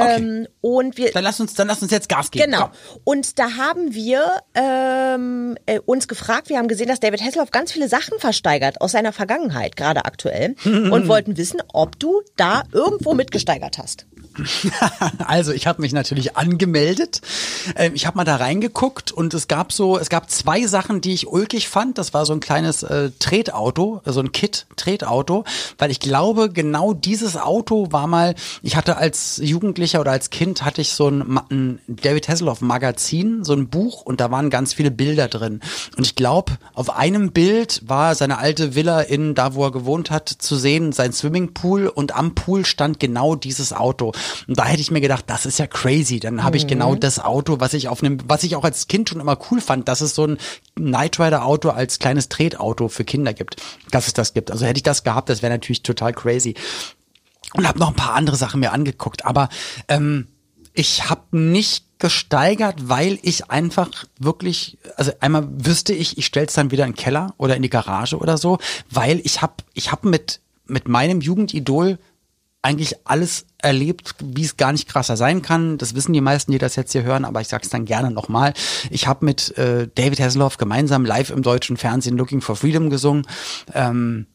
Okay. Ähm, und wir, Dann lass uns, dann lass uns jetzt Gas geben. Genau. Komm. Und da haben wir ähm, äh, uns gefragt, wir haben gesehen, dass David Hasselhoff ganz viele Sachen versteigert aus seiner Vergangenheit, gerade aktuell, und <laughs> wollten wissen, ob du da irgendwo mitgesteigert hast. <laughs> Also ich habe mich natürlich angemeldet. Ähm, ich habe mal da reingeguckt und es gab so, es gab zwei Sachen, die ich ulkig fand. Das war so ein kleines äh, Tretauto, so ein Kit-Tretauto, weil ich glaube, genau dieses Auto war mal, ich hatte als Jugendlicher Jugendlicher oder als Kind hatte ich so ein, ein David Hasselhoff Magazin, so ein Buch und da waren ganz viele Bilder drin. Und ich glaube, auf einem Bild war seine alte Villa in da, wo er gewohnt hat, zu sehen, sein Swimmingpool und am Pool stand genau dieses Auto. Und da hätte ich mir gedacht, das ist ja crazy. Dann habe ich genau das Auto, was ich auf einem, was ich auch als Kind schon immer cool fand, dass es so ein Knight Rider Auto als kleines Tretauto für Kinder gibt, dass es das gibt. Also hätte ich das gehabt, das wäre natürlich total crazy und habe noch ein paar andere Sachen mir angeguckt. Aber ähm, ich habe nicht gesteigert, weil ich einfach wirklich, also einmal wüsste ich, ich stell's dann wieder in den Keller oder in die Garage oder so, weil ich habe ich hab mit mit meinem Jugendidol eigentlich alles erlebt, wie es gar nicht krasser sein kann. Das wissen die meisten, die das jetzt hier hören, aber ich sag's dann gerne nochmal. Ich habe mit äh, David Hasselhoff gemeinsam live im deutschen Fernsehen Looking for Freedom gesungen. Ähm,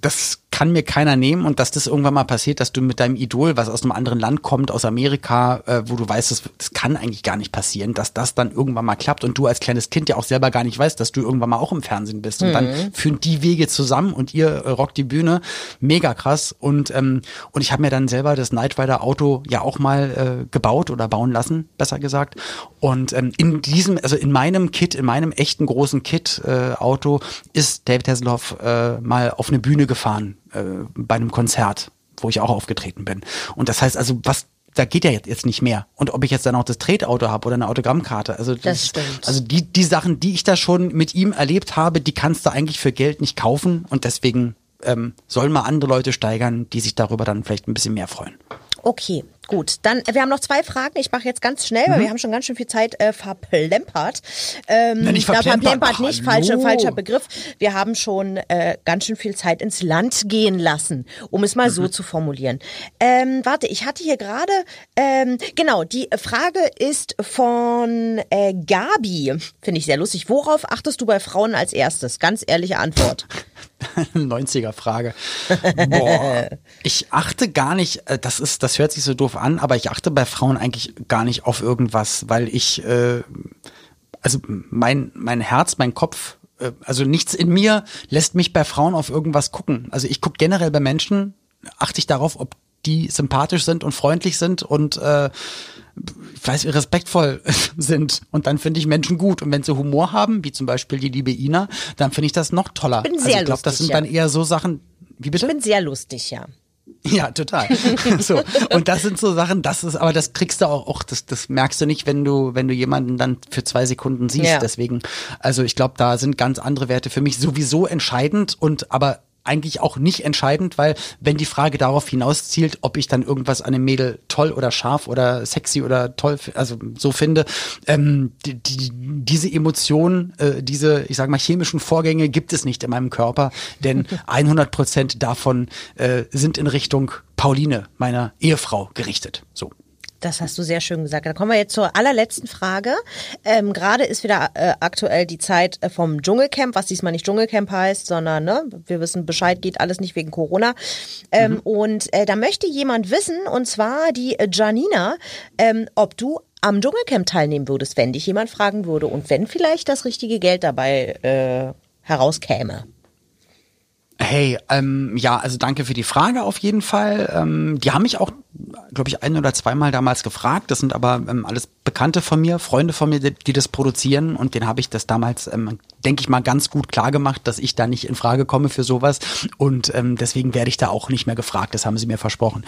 das kann mir keiner nehmen und dass das irgendwann mal passiert, dass du mit deinem Idol, was aus einem anderen Land kommt, aus Amerika, äh, wo du weißt, das, das kann eigentlich gar nicht passieren, dass das dann irgendwann mal klappt und du als kleines Kind ja auch selber gar nicht weißt, dass du irgendwann mal auch im Fernsehen bist. Und dann führen die Wege zusammen und ihr äh, rockt die Bühne, mega krass. Und ähm, und ich habe mir dann selber das Knight Rider Auto ja auch mal äh, gebaut oder bauen lassen, besser gesagt. Und ähm, in diesem, also in meinem Kit, in meinem echten großen Kit äh, Auto ist David Hasselhoff äh, mal auf eine Bühne gefahren äh, bei einem Konzert, wo ich auch aufgetreten bin. Und das heißt also, was da geht ja jetzt, jetzt nicht mehr. Und ob ich jetzt dann auch das Tretauto habe oder eine Autogrammkarte, also Das stimmt. also die die Sachen, die ich da schon mit ihm erlebt habe, die kannst du eigentlich für Geld nicht kaufen und deswegen ähm, sollen mal andere Leute steigern, die sich darüber dann vielleicht ein bisschen mehr freuen. Okay, gut. Dann, wir haben noch zwei Fragen. Ich mache jetzt ganz schnell, Mhm. weil wir haben schon ganz schön viel Zeit äh, verplempert. Ähm, Na, nicht verplempert. verplempert Ach, nicht, hallo. falscher, falscher Begriff. Wir haben schon äh, ganz schön viel Zeit ins Land gehen lassen, um es mal Mhm. so zu formulieren. Ähm, warte, ich hatte hier gerade, ähm, genau, die Frage ist von äh, Gabi. Finde ich sehr lustig. Worauf achtest du bei Frauen als erstes? Ganz ehrliche Antwort. <laughs> 90er Frage. Boah, ich achte gar nicht, äh, das ist, das hört sich so doof an, aber ich achte bei Frauen eigentlich gar nicht auf irgendwas, weil ich, äh, also mein, mein Herz, mein Kopf, äh, also nichts in mir lässt mich bei Frauen auf irgendwas gucken. Also ich gucke generell bei Menschen, achte ich darauf, ob die sympathisch sind und freundlich sind und äh, ich weiß, respektvoll <laughs> sind. Und dann finde ich Menschen gut. Und wenn sie Humor haben, wie zum Beispiel die liebe Ina, dann finde ich das noch toller. Bin also sehr ich glaube, das sind dann ja. eher so Sachen. Wie bitte? Ich bin sehr lustig, ja. <laughs> Ja, total. <laughs> so. Und das sind so Sachen, das ist, aber das kriegst du auch, auch das, das merkst du nicht, wenn du, wenn du jemanden dann für zwei Sekunden siehst. Ja. Deswegen, also ich glaube, da sind ganz andere Werte für mich sowieso entscheidend und aber eigentlich auch nicht entscheidend, weil wenn die Frage darauf hinauszielt, ob ich dann irgendwas an einem Mädel toll oder scharf oder sexy oder toll, also so finde, ähm, die, die, diese Emotionen, äh, diese, ich sag mal, chemischen Vorgänge gibt es nicht in meinem Körper, denn <laughs> 100 Prozent davon äh, sind in Richtung Pauline, meiner Ehefrau, gerichtet. So. Das hast du sehr schön gesagt. Dann kommen wir jetzt zur allerletzten Frage. Ähm, Gerade ist wieder äh, aktuell die Zeit äh, vom Dschungelcamp, was diesmal nicht Dschungelcamp heißt, sondern ne, wir wissen Bescheid, geht alles nicht wegen Corona. Ähm, Und äh, da möchte jemand wissen, und zwar die äh, Janina, ähm, ob du am Dschungelcamp teilnehmen würdest, wenn dich jemand fragen würde und wenn vielleicht das richtige Geld dabei äh, herauskäme. Hey, ähm, ja, also danke für die Frage auf jeden Fall. Ähm, die haben mich auch, glaube ich, ein oder zweimal damals gefragt. Das sind aber ähm, alles Bekannte von mir, Freunde von mir, die, die das produzieren. Und denen habe ich das damals, ähm, denke ich mal, ganz gut klar gemacht, dass ich da nicht in Frage komme für sowas. Und ähm, deswegen werde ich da auch nicht mehr gefragt. Das haben sie mir versprochen.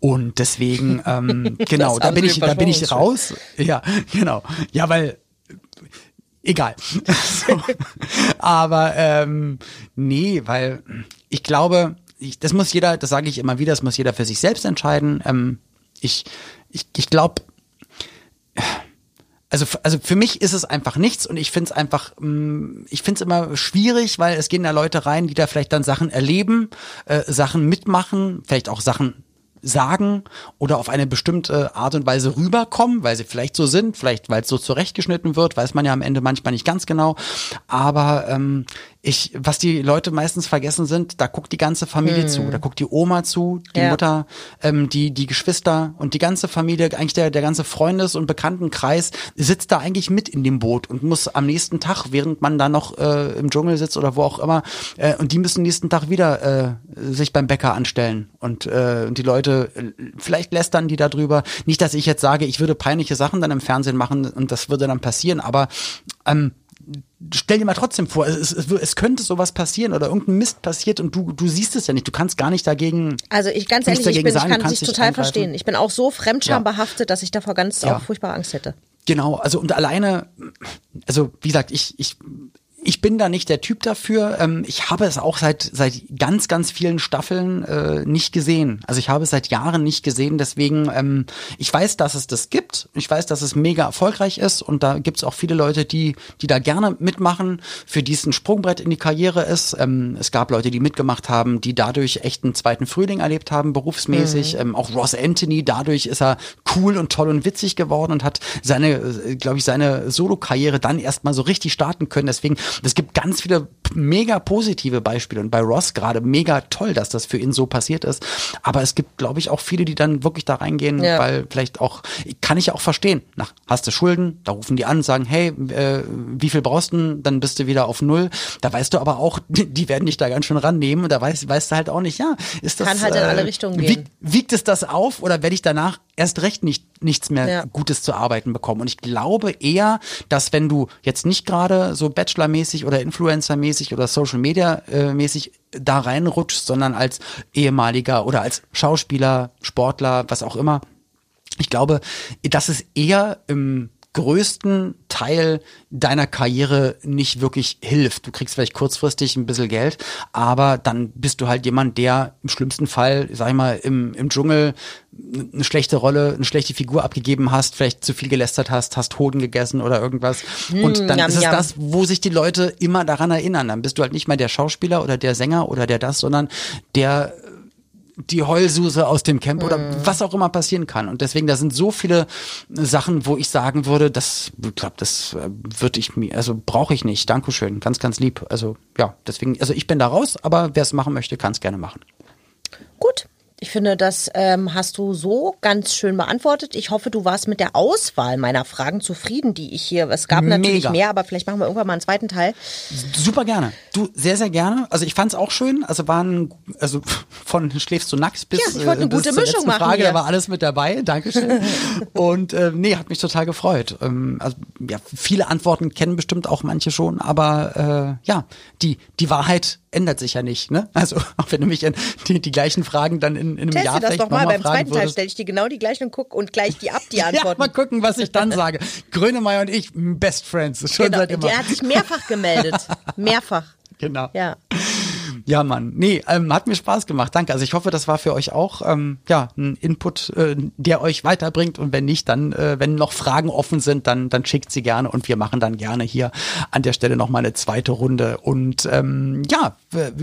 Und deswegen, ähm, <laughs> genau, da bin ich, da bin ich raus. Ja, genau. Ja, weil egal. <laughs> so. Aber ähm, nee, weil ich glaube, ich, das muss jeder, das sage ich immer wieder, das muss jeder für sich selbst entscheiden. Ähm, ich ich, ich glaube, also, also für mich ist es einfach nichts und ich finde es einfach, mh, ich finde es immer schwierig, weil es gehen da Leute rein, die da vielleicht dann Sachen erleben, äh, Sachen mitmachen, vielleicht auch Sachen sagen oder auf eine bestimmte Art und Weise rüberkommen, weil sie vielleicht so sind, vielleicht weil es so zurechtgeschnitten wird, weiß man ja am Ende manchmal nicht ganz genau. Aber ähm, ich, was die Leute meistens vergessen sind, da guckt die ganze Familie zu, da guckt die Oma zu, die Ja. Mutter, ähm, die die Geschwister und die ganze Familie, eigentlich der der ganze Freundes- und Bekanntenkreis sitzt da eigentlich mit in dem Boot und muss am nächsten Tag, während man da noch äh, im Dschungel sitzt oder wo auch immer, äh, und die müssen nächsten Tag wieder äh, sich beim Bäcker anstellen und äh, und die Leute äh, vielleicht lästern die darüber. Nicht, dass ich jetzt sage, ich würde peinliche Sachen dann im Fernsehen machen und das würde dann passieren, aber ähm, stell dir mal trotzdem vor, es, es, es könnte sowas passieren oder irgendein Mist passiert und du, du siehst es ja nicht. Du kannst gar nicht dagegen. Also ich ganz ehrlich, ich, bin, ich sagen, kann kannst dich total eingreifen. verstehen. Ich bin auch so fremdschambehaftet, dass ich davor ganz Ja. auch furchtbare Angst hätte. Genau, also und alleine, also wie gesagt, ich, ich, ich bin da nicht der Typ dafür. Ähm, ich habe es auch seit seit ganz ganz vielen Staffeln äh, nicht gesehen. Also ich habe es seit Jahren nicht gesehen. Deswegen, ähm, ich weiß, dass es das gibt. Ich weiß, dass es mega erfolgreich ist und da gibt es auch viele Leute, die die da gerne mitmachen, für die es ein Sprungbrett in die Karriere ist. Ähm, es gab Leute, die mitgemacht haben, die dadurch echt einen zweiten Frühling erlebt haben, berufsmäßig. Ähm, auch Ross Anthony, dadurch ist er cool und toll und witzig geworden und hat seine, glaube ich, seine Solo-Karriere dann erstmal so richtig starten können. Deswegen, es gibt ganz viele mega positive Beispiele und bei Ross gerade mega toll, dass das für ihn so passiert ist. Aber es gibt, glaube ich, auch viele, die dann wirklich da reingehen, Ja. weil vielleicht auch, kann ich auch verstehen, nach, hast du Schulden, da rufen die an, sagen, hey, äh, wie viel brauchst du, denn? dann bist du wieder auf Null. Da weißt du aber auch, <laughs> die, werden dich da ganz schön rannehmen und da weißt, weißt du halt auch nicht, ja, ist das, Kann halt in alle Richtungen gehen. Wiegt, wiegt es das auf oder werde ich danach erst recht nicht, nichts mehr Ja. Gutes zu arbeiten bekommen? Und ich glaube eher, dass wenn du jetzt nicht gerade so Bachelor-mäßig oder Influencer-mäßig oder Social-Media-mäßig da reinrutschst, sondern als ehemaliger oder als Schauspieler, Sportler, was auch immer, ich glaube, dass es eher im größten Teil deiner Karriere nicht wirklich hilft. Du kriegst vielleicht kurzfristig ein bisschen Geld, aber dann bist du halt jemand, der im schlimmsten Fall, sag ich mal, im, im Dschungel eine schlechte Rolle, eine schlechte Figur abgegeben hast, vielleicht zu viel gelästert hast, hast Hoden gegessen oder irgendwas. Und dann yum, ist es yum. das, wo sich die Leute immer daran erinnern. Dann bist du halt nicht mehr der Schauspieler oder der Sänger oder der das, sondern der die Heulsuse aus dem Camp oder was auch immer passieren kann. Und deswegen, da sind so viele Sachen, wo ich sagen würde, das, ich glaube, das äh, würde ich mir, also brauche ich nicht. Dankeschön, ganz, ganz lieb. Also ja, deswegen, also ich bin da raus, aber wer es machen möchte, kann es gerne machen. Gut. Ich finde, das ähm, hast du so ganz schön beantwortet. Ich hoffe, du warst mit der Auswahl meiner Fragen zufrieden, die ich hier. Es gab natürlich Mega. mehr, aber vielleicht machen wir irgendwann mal einen zweiten Teil. Super gerne. Du, sehr, sehr gerne. Also ich fand es auch schön. Also waren, also von schläfst du nackt bis, Ja, ich wollte eine äh, gute Mischung machen Frage, hier. da war alles mit dabei. Dankeschön. <laughs> Und äh, nee, hat mich total gefreut. Ähm, also, ja, viele Antworten kennen bestimmt auch manche schon, aber äh, ja, die, die Wahrheit ändert sich ja nicht. Ne? Also <laughs> auch wenn du mich in die, die gleichen Fragen dann in, in einem Teste Jahr das vielleicht doch mal. Beim zweiten Teil stelle ich dir genau die gleichen und guck und gleich die ab, die <laughs> Ja, Antworten. mal gucken, was ich dann sage. Grönemeyer und ich, best friends. Schon genau. seit immer. Der hat sich mehrfach gemeldet. <laughs> Mehrfach. Genau. Ja. Ja, Mann. Nee, ähm, hat mir Spaß gemacht. Danke. Also ich hoffe, das war für euch auch ähm, ja ein Input, äh, der euch weiterbringt. Und wenn nicht, dann, äh, wenn noch Fragen offen sind, dann, dann schickt sie gerne und wir machen dann gerne hier an der Stelle noch mal eine zweite Runde. Und ähm, ja,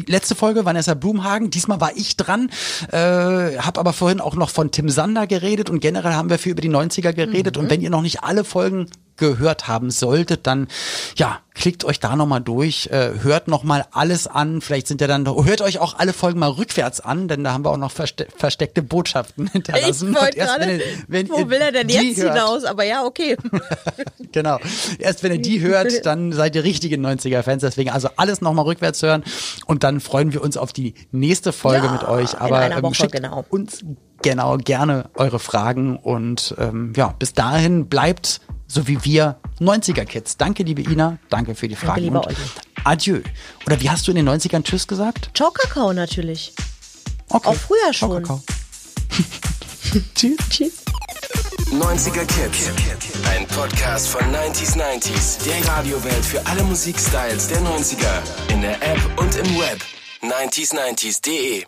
letzte Folge Vanessa Blumhagen. Diesmal war ich dran, äh, habe aber vorhin auch noch von Tim Sander geredet und generell haben wir viel über die 90er geredet. Und wenn ihr noch nicht alle Folgen gehört haben solltet, dann ja, klickt euch da nochmal durch, äh, hört nochmal alles an, vielleicht sind ja dann, hört euch auch alle Folgen mal rückwärts an, denn da haben wir auch noch verste versteckte Botschaften <laughs> Ich hinterlassen. Und wollte gerade, wenn ihr- wenn wo will er denn jetzt hört, hinaus? Aber ja, okay. <laughs> Genau. Erst wenn ihr die hört, <laughs> dann seid ihr richtige 90er-Fans. Deswegen also alles nochmal rückwärts hören. Und dann freuen wir uns auf die nächste Folge Ja, mit euch. Aber ähm, schickt genau. uns genau gerne eure Fragen. Und ähm, ja, bis dahin bleibt so wie wir 90er-Kids. Danke, liebe Ina. Danke für die Fragen. lieber und Olli. adieu. Oder wie hast du in den 90ern Tschüss gesagt? Ciao, Kakao natürlich. Okay. Auch früher Ciao, schon. Kakao. <laughs> Tschüss. Tschüss. 90er Kids. Ein Podcast von 90s 90s. Der Radiowelt für alle Musikstyles der 90er. In der App und im Web. 90s90s.de